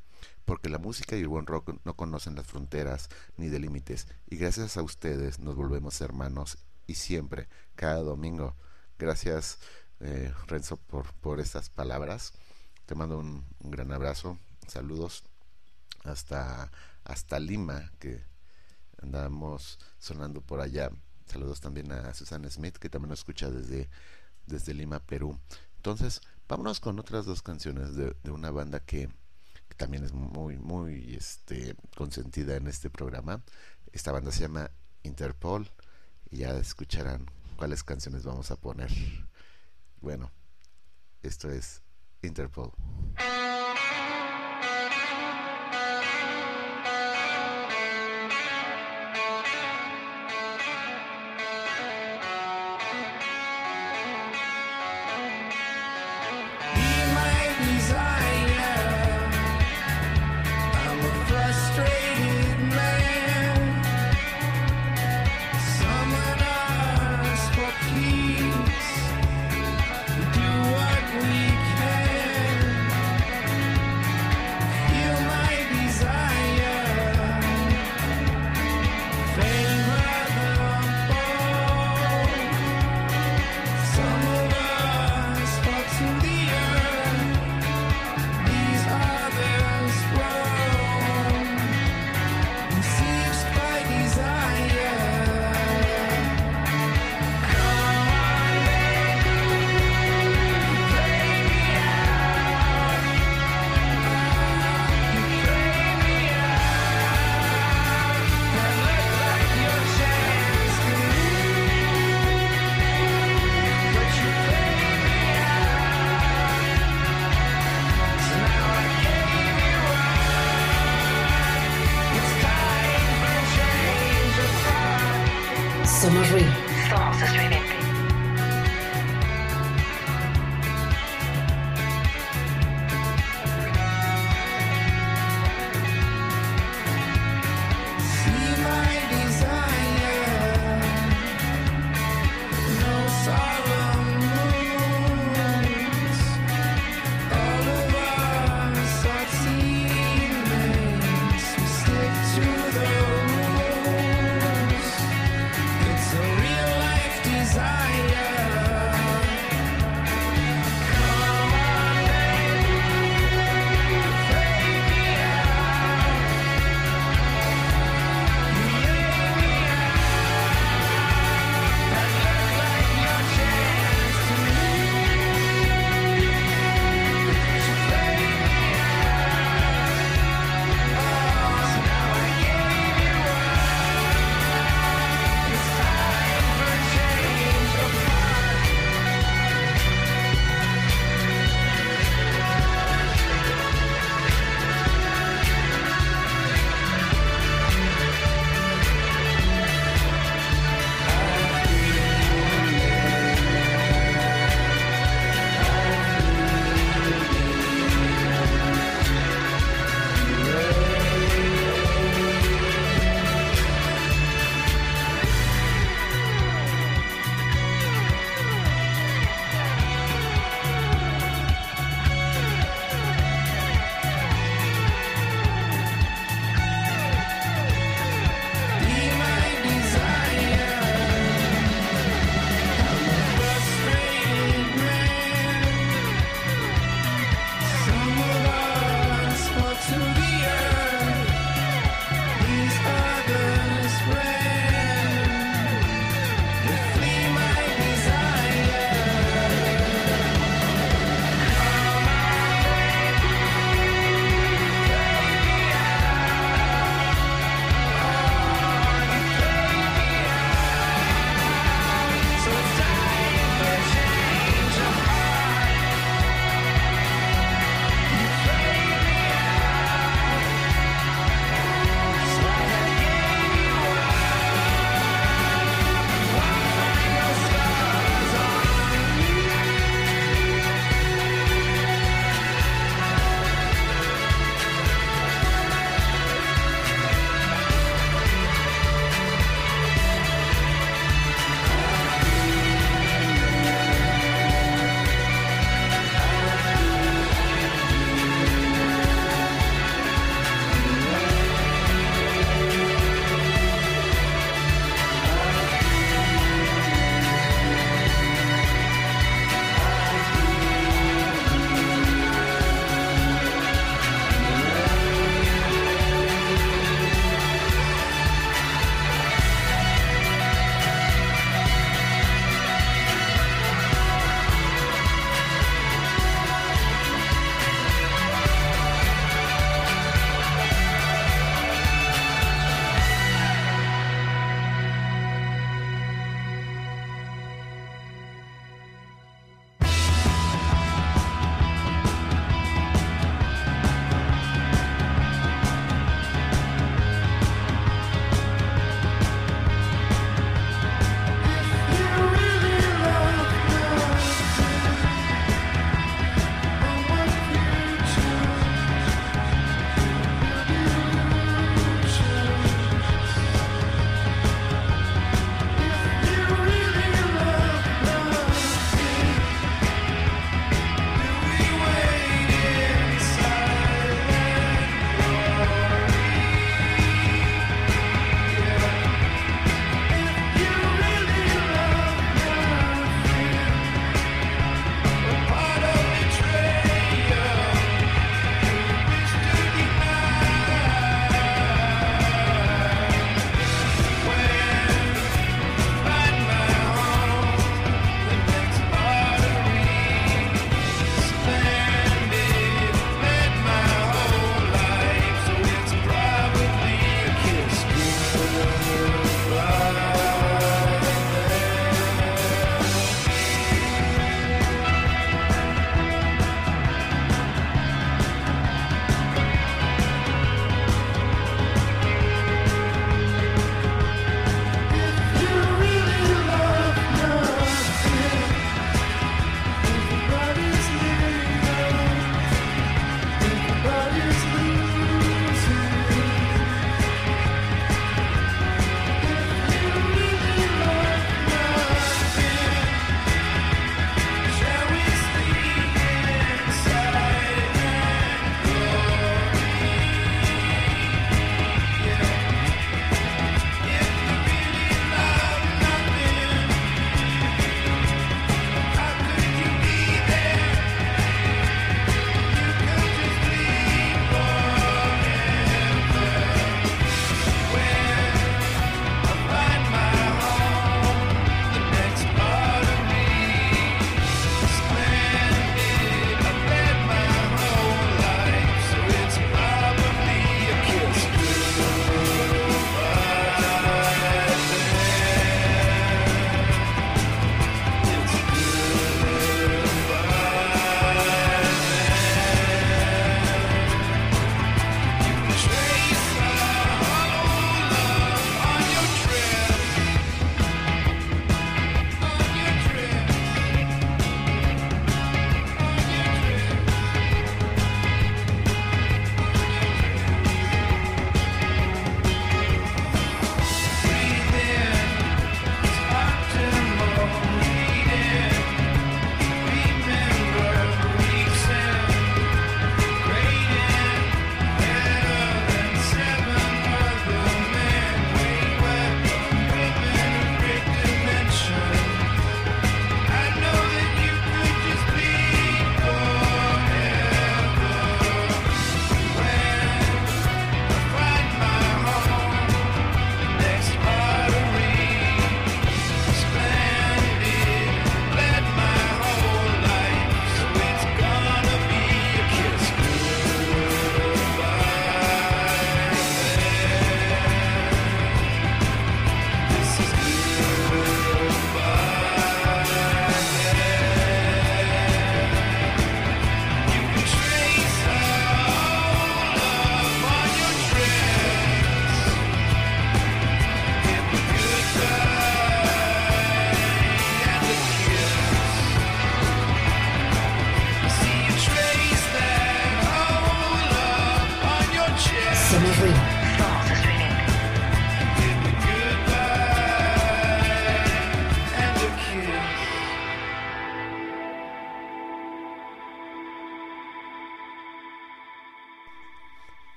Porque la música y el buen rock no conocen las fronteras ni de límites y gracias a ustedes nos volvemos hermanos y siempre, cada domingo. Gracias eh, Renzo por, por estas palabras. Te mando un, gran abrazo, saludos hasta, hasta Lima que andamos sonando por allá Saludos también a Susana Smith, que también nos escucha desde, desde Lima, Perú. Entonces, vámonos con otras dos canciones de, de una banda que, también es muy, muy este, consentida en este programa. Esta banda se llama Interpol y ya escucharán cuáles canciones vamos a poner. Bueno, esto es Interpol.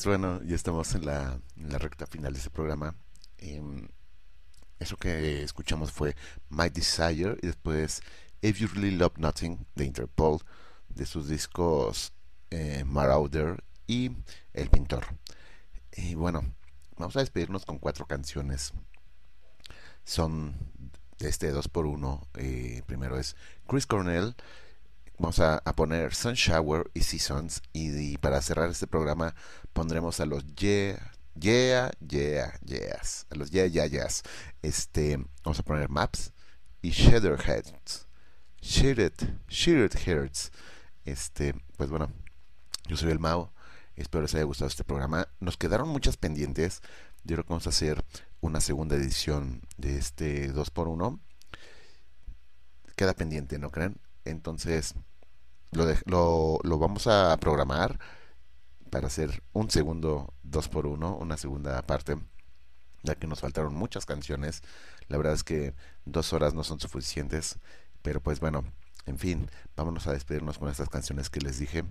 Pues bueno, ya estamos en la, recta final de este programa. Em, eso que escuchamos fue My Desire y después If You Really Love Nothing de Interpol, de sus discos eh, Marauder y El Pintor. Y bueno, vamos a despedirnos con cuatro canciones. Son de este 2x1. Eh, primero es Chris Cornell. Vamos a, poner Sun Shower y Seasons. Y para cerrar este programa pondremos a los Yeah, Yeah, Yeah, Yeahs. A los Yeah, Yeah, Yeahs. Este, vamos a poner Maps y Shadowheads. Sheared, Sheared Hearts. Este, pues bueno, yo soy el Mao. Espero les haya gustado este programa. Nos quedaron muchas pendientes. Yo creo que vamos a hacer una segunda edición de este 2x1. Queda pendiente, ¿no creen? Entonces, lo, de- lo, lo vamos a programar para hacer un segundo 2x1, una segunda parte, ya que nos faltaron muchas canciones. La verdad es que dos horas no son suficientes, pero pues bueno, en fin, vámonos a despedirnos con estas canciones que les dije.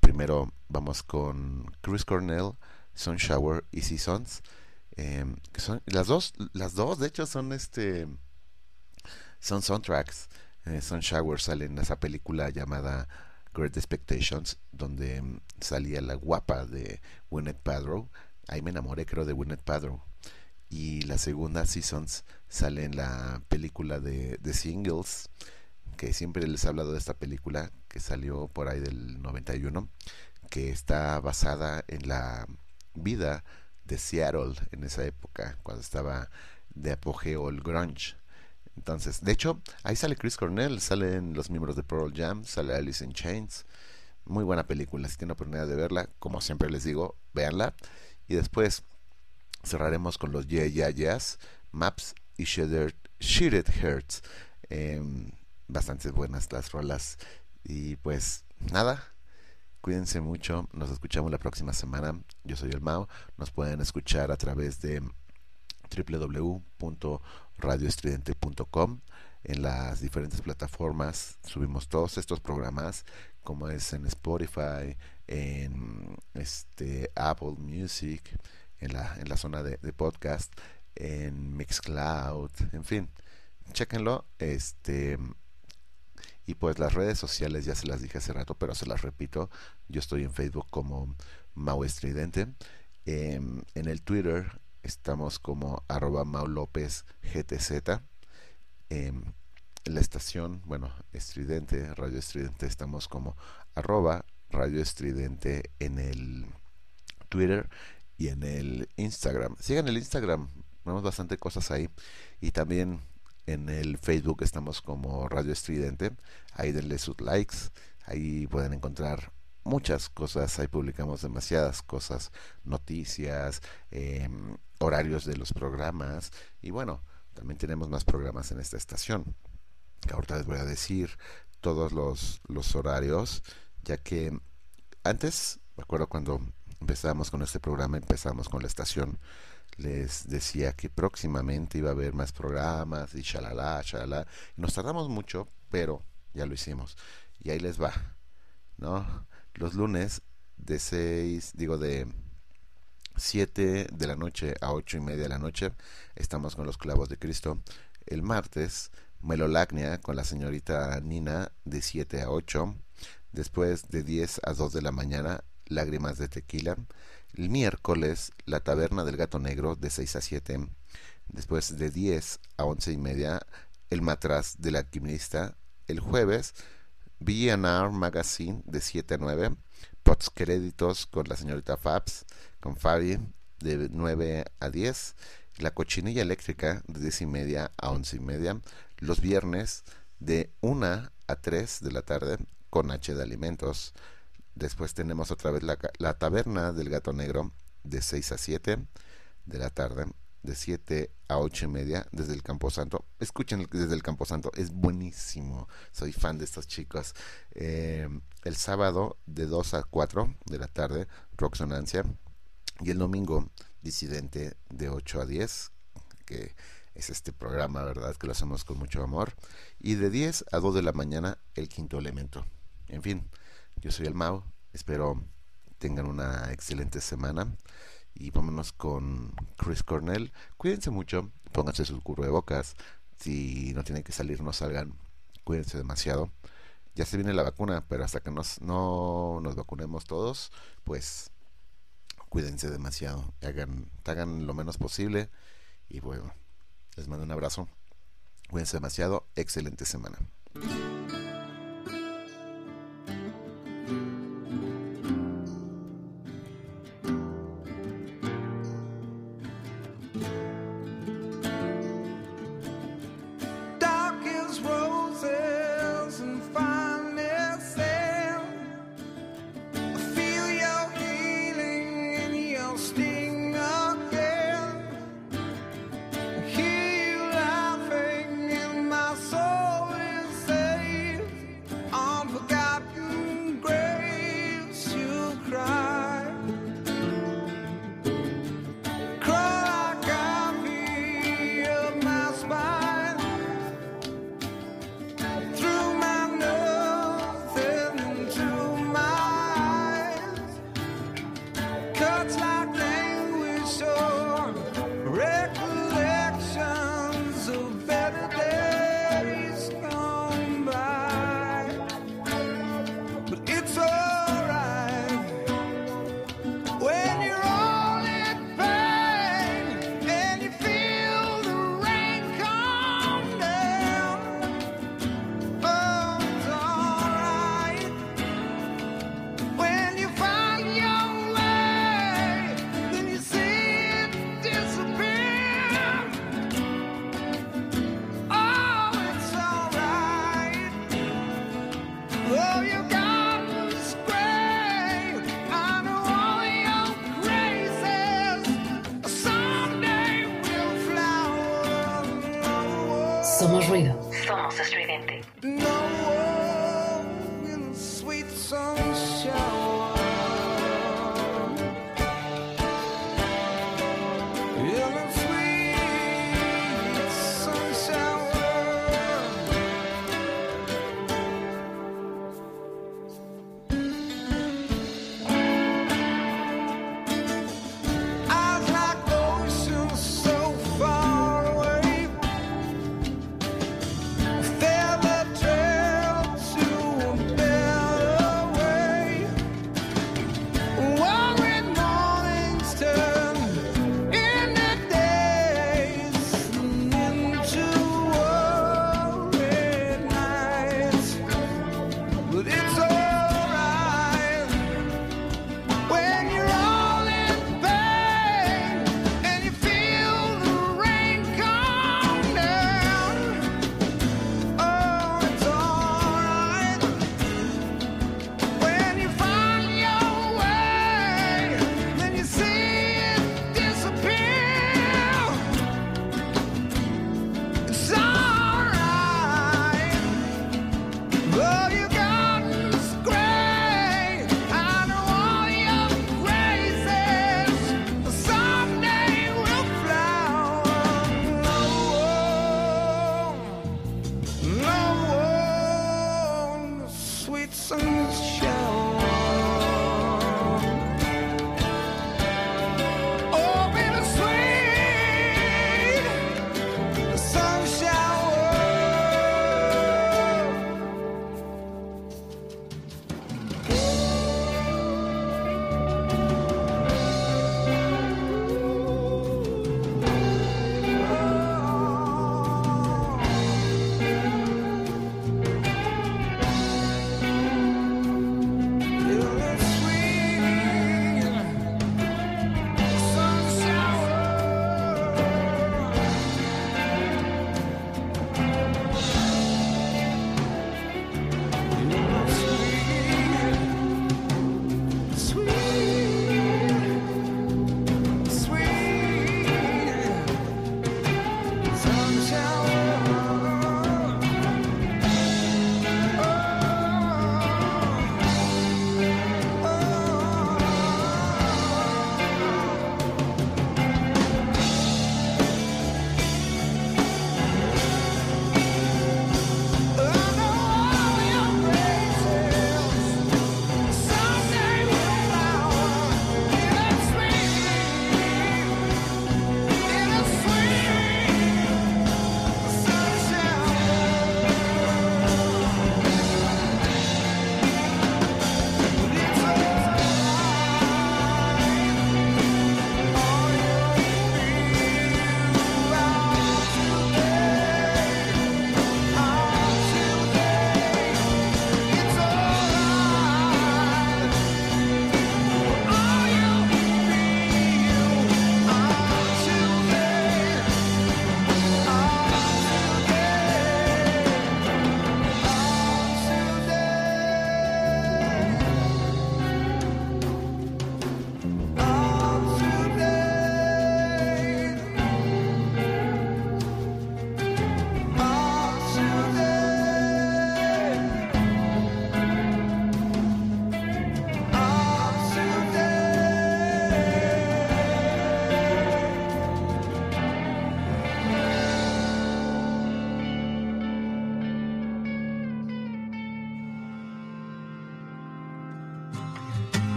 Primero vamos con Chris Cornell, Sun Shower y Seasons. em, son las dos, las dos de hecho son este son soundtracks. Eh, Sun Shower sale en esa película llamada Great Expectations, donde mm, salía la guapa de Gwyneth Paltrow. Ahí me enamoré, creo, de Gwyneth Paltrow. Y la segunda, Seasons, sale en la película de, de Singles, que siempre les he hablado de esta película, que salió por ahí del 91, que está basada en la vida de Seattle en esa época, cuando estaba de apogeo el grunge. Entonces, de hecho, ahí sale Chris Cornell, salen los miembros de Pearl Jam, sale Alice in Chains. Muy buena película, si tienen oportunidad de verla, como siempre les digo, véanla. Y después cerraremos con los Yeah Yeah Yeahs, Maps y Sheared Hearts. Em, bastante buenas las rolas. Y pues nada, cuídense mucho. Nos escuchamos la próxima semana. Yo soy el Mao. Nos pueden escuchar a través de www.radioestridente.com en las diferentes plataformas subimos todos estos programas como es en Spotify en este Apple Music en la, en la zona de, podcast en Mixcloud en fin chequenlo este y pues las redes sociales ya se las dije hace rato pero se las repito yo estoy en Facebook como Mau Estridente Em, en el Twitter estamos como arroba Mau López GTZ. Em, la estación, bueno, Estridente, Radio Estridente, estamos como arroba Radio Estridente en el Twitter y en el Instagram. Sigan el Instagram, tenemos bastante cosas ahí. Y también en el Facebook estamos como Radio Estridente. Ahí denle sus likes. Ahí pueden encontrar muchas cosas. Ahí publicamos demasiadas cosas, noticias, em, horarios de los programas. Y bueno, también tenemos más programas en esta estación. Ahorita les voy a decir todos los, los horarios, ya que antes, me acuerdo cuando empezamos con este programa, empezamos con la estación, les decía que próximamente iba a haber más programas y shalala, shalala. Nos tardamos mucho, pero ya lo hicimos. Y ahí les va, ¿no? Los lunes de 6, digo de 7 de la noche a 8 y media de la noche, estamos con los clavos de Cristo. El martes, Melolacnia con la señorita Nina de 7 a 8. Después de 10 a 2 de la mañana, Lágrimas de Tequila. El miércoles, La Taberna del Gato Negro de 6 a 7. Después de 10 a 11 y media, El Matraz del Alquimista. El jueves, BNR Magazine de 7 a 9. Pots Créditos con la señorita Fabs, con Fabi de 9 a 10, La Cochinilla Eléctrica de 10 y media a 11 y media, los viernes de 1 a 3 de la tarde con H de Alimentos. Después tenemos otra vez la, la Taberna del Gato Negro de 6 a 7 de la tarde, de 7 a 8 y media desde el Camposanto. Escuchen desde el Camposanto, es buenísimo. Soy fan de estos chicos. Eh, el sábado de 2 a 4 de la tarde, Rocksonancia y el domingo, Disidente de 8 a 10, que es este programa, ¿verdad? Que lo hacemos con mucho amor. Y de 10 a 2 de la mañana, el quinto elemento. En fin, yo soy el Mao. Espero tengan una excelente semana. Y vámonos con Chris Cornell. Cuídense mucho, pónganse sus cubrebocas. Si no tienen que salir, no salgan. Cuídense demasiado. Ya se viene la vacuna, pero hasta que nos, no nos vacunemos todos, pues cuídense demasiado, hagan, hagan lo menos posible. Y bueno, les mando un abrazo, cuídense demasiado, excelente semana.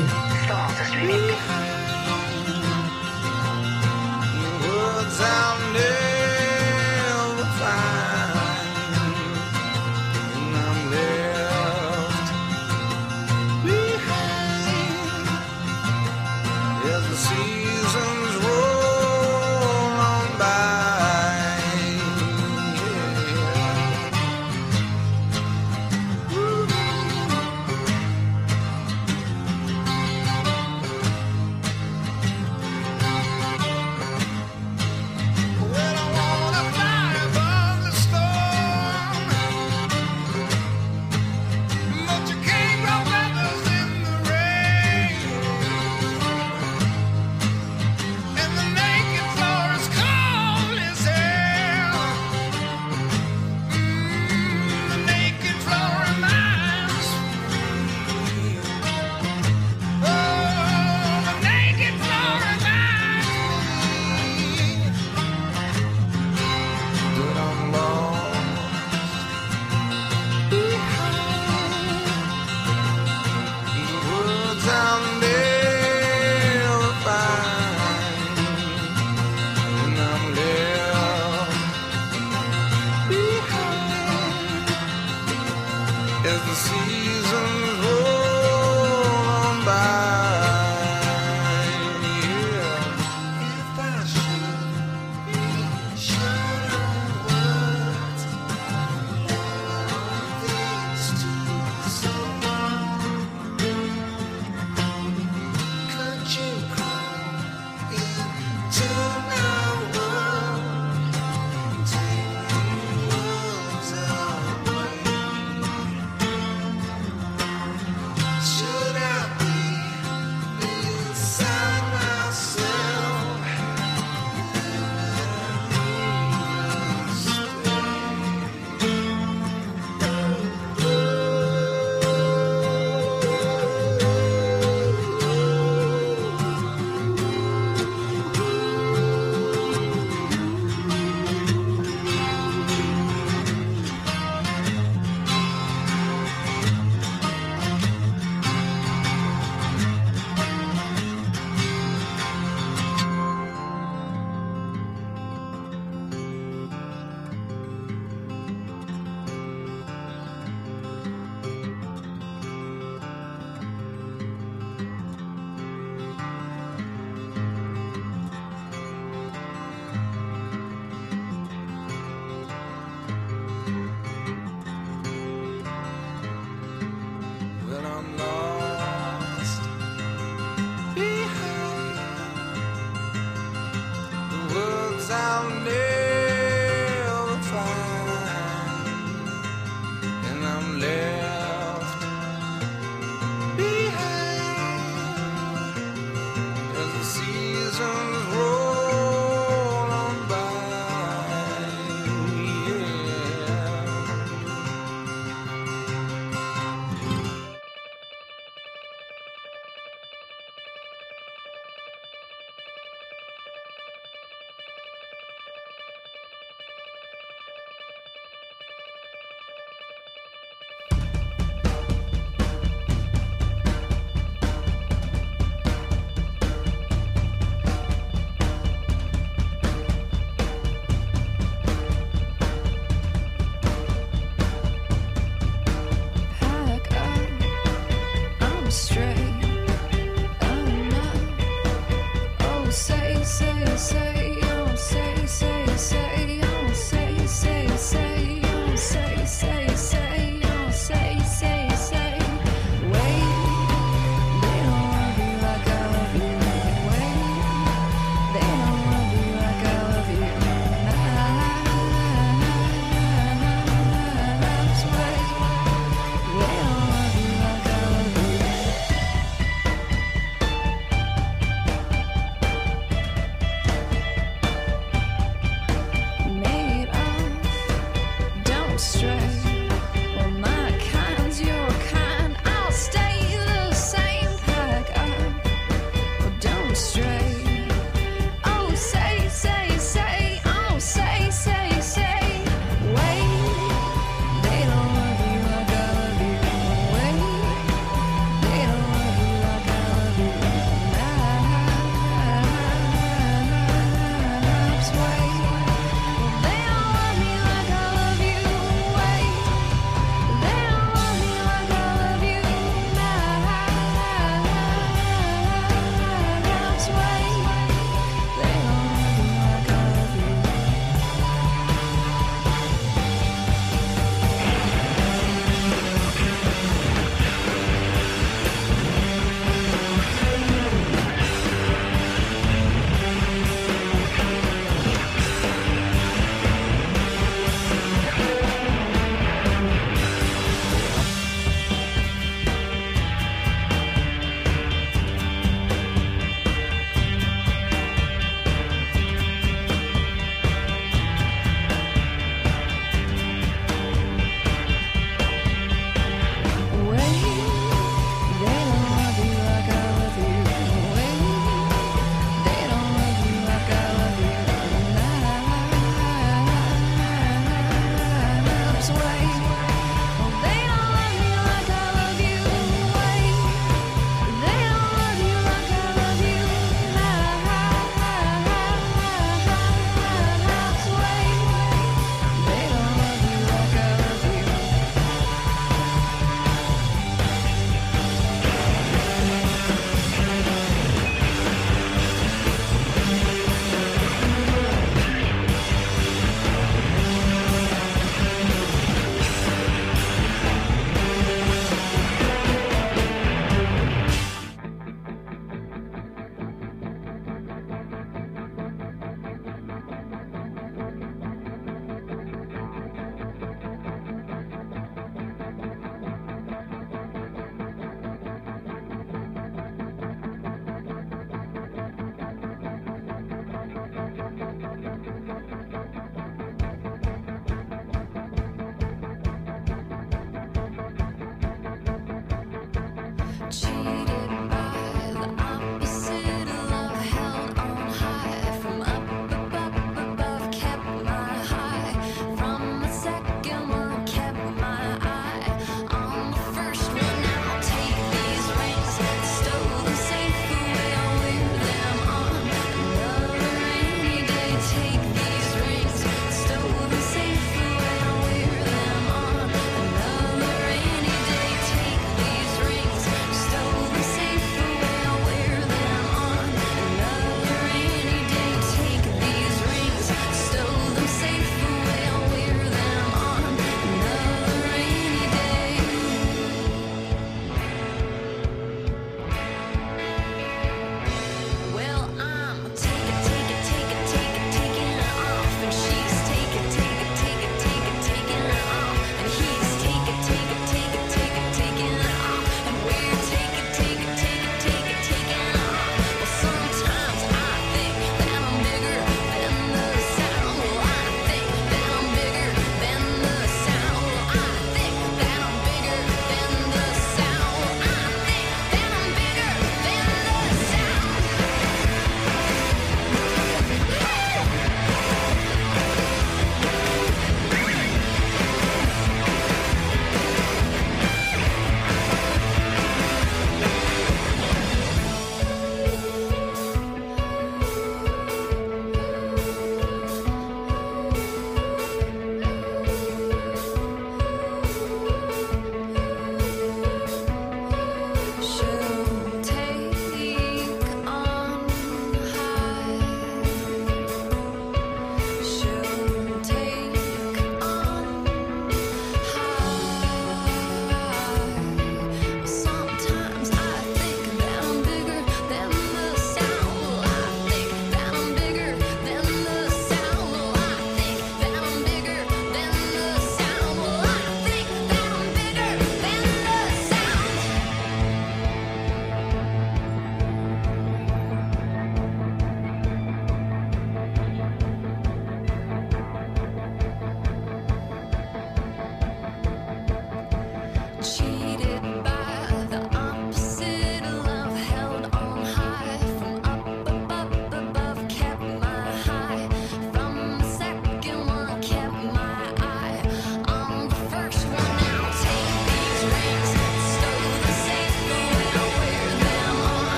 Lost Somos ruido. Somos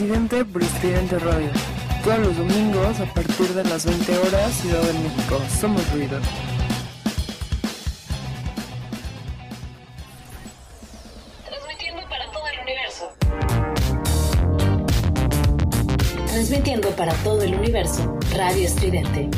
Disidente por Estridente Radio. Todos los domingos a partir de las 20 horas, Ciudad de México. Somos ruido. Transmitiendo para todo el universo. Transmitiendo para todo el universo, Radio Estridente.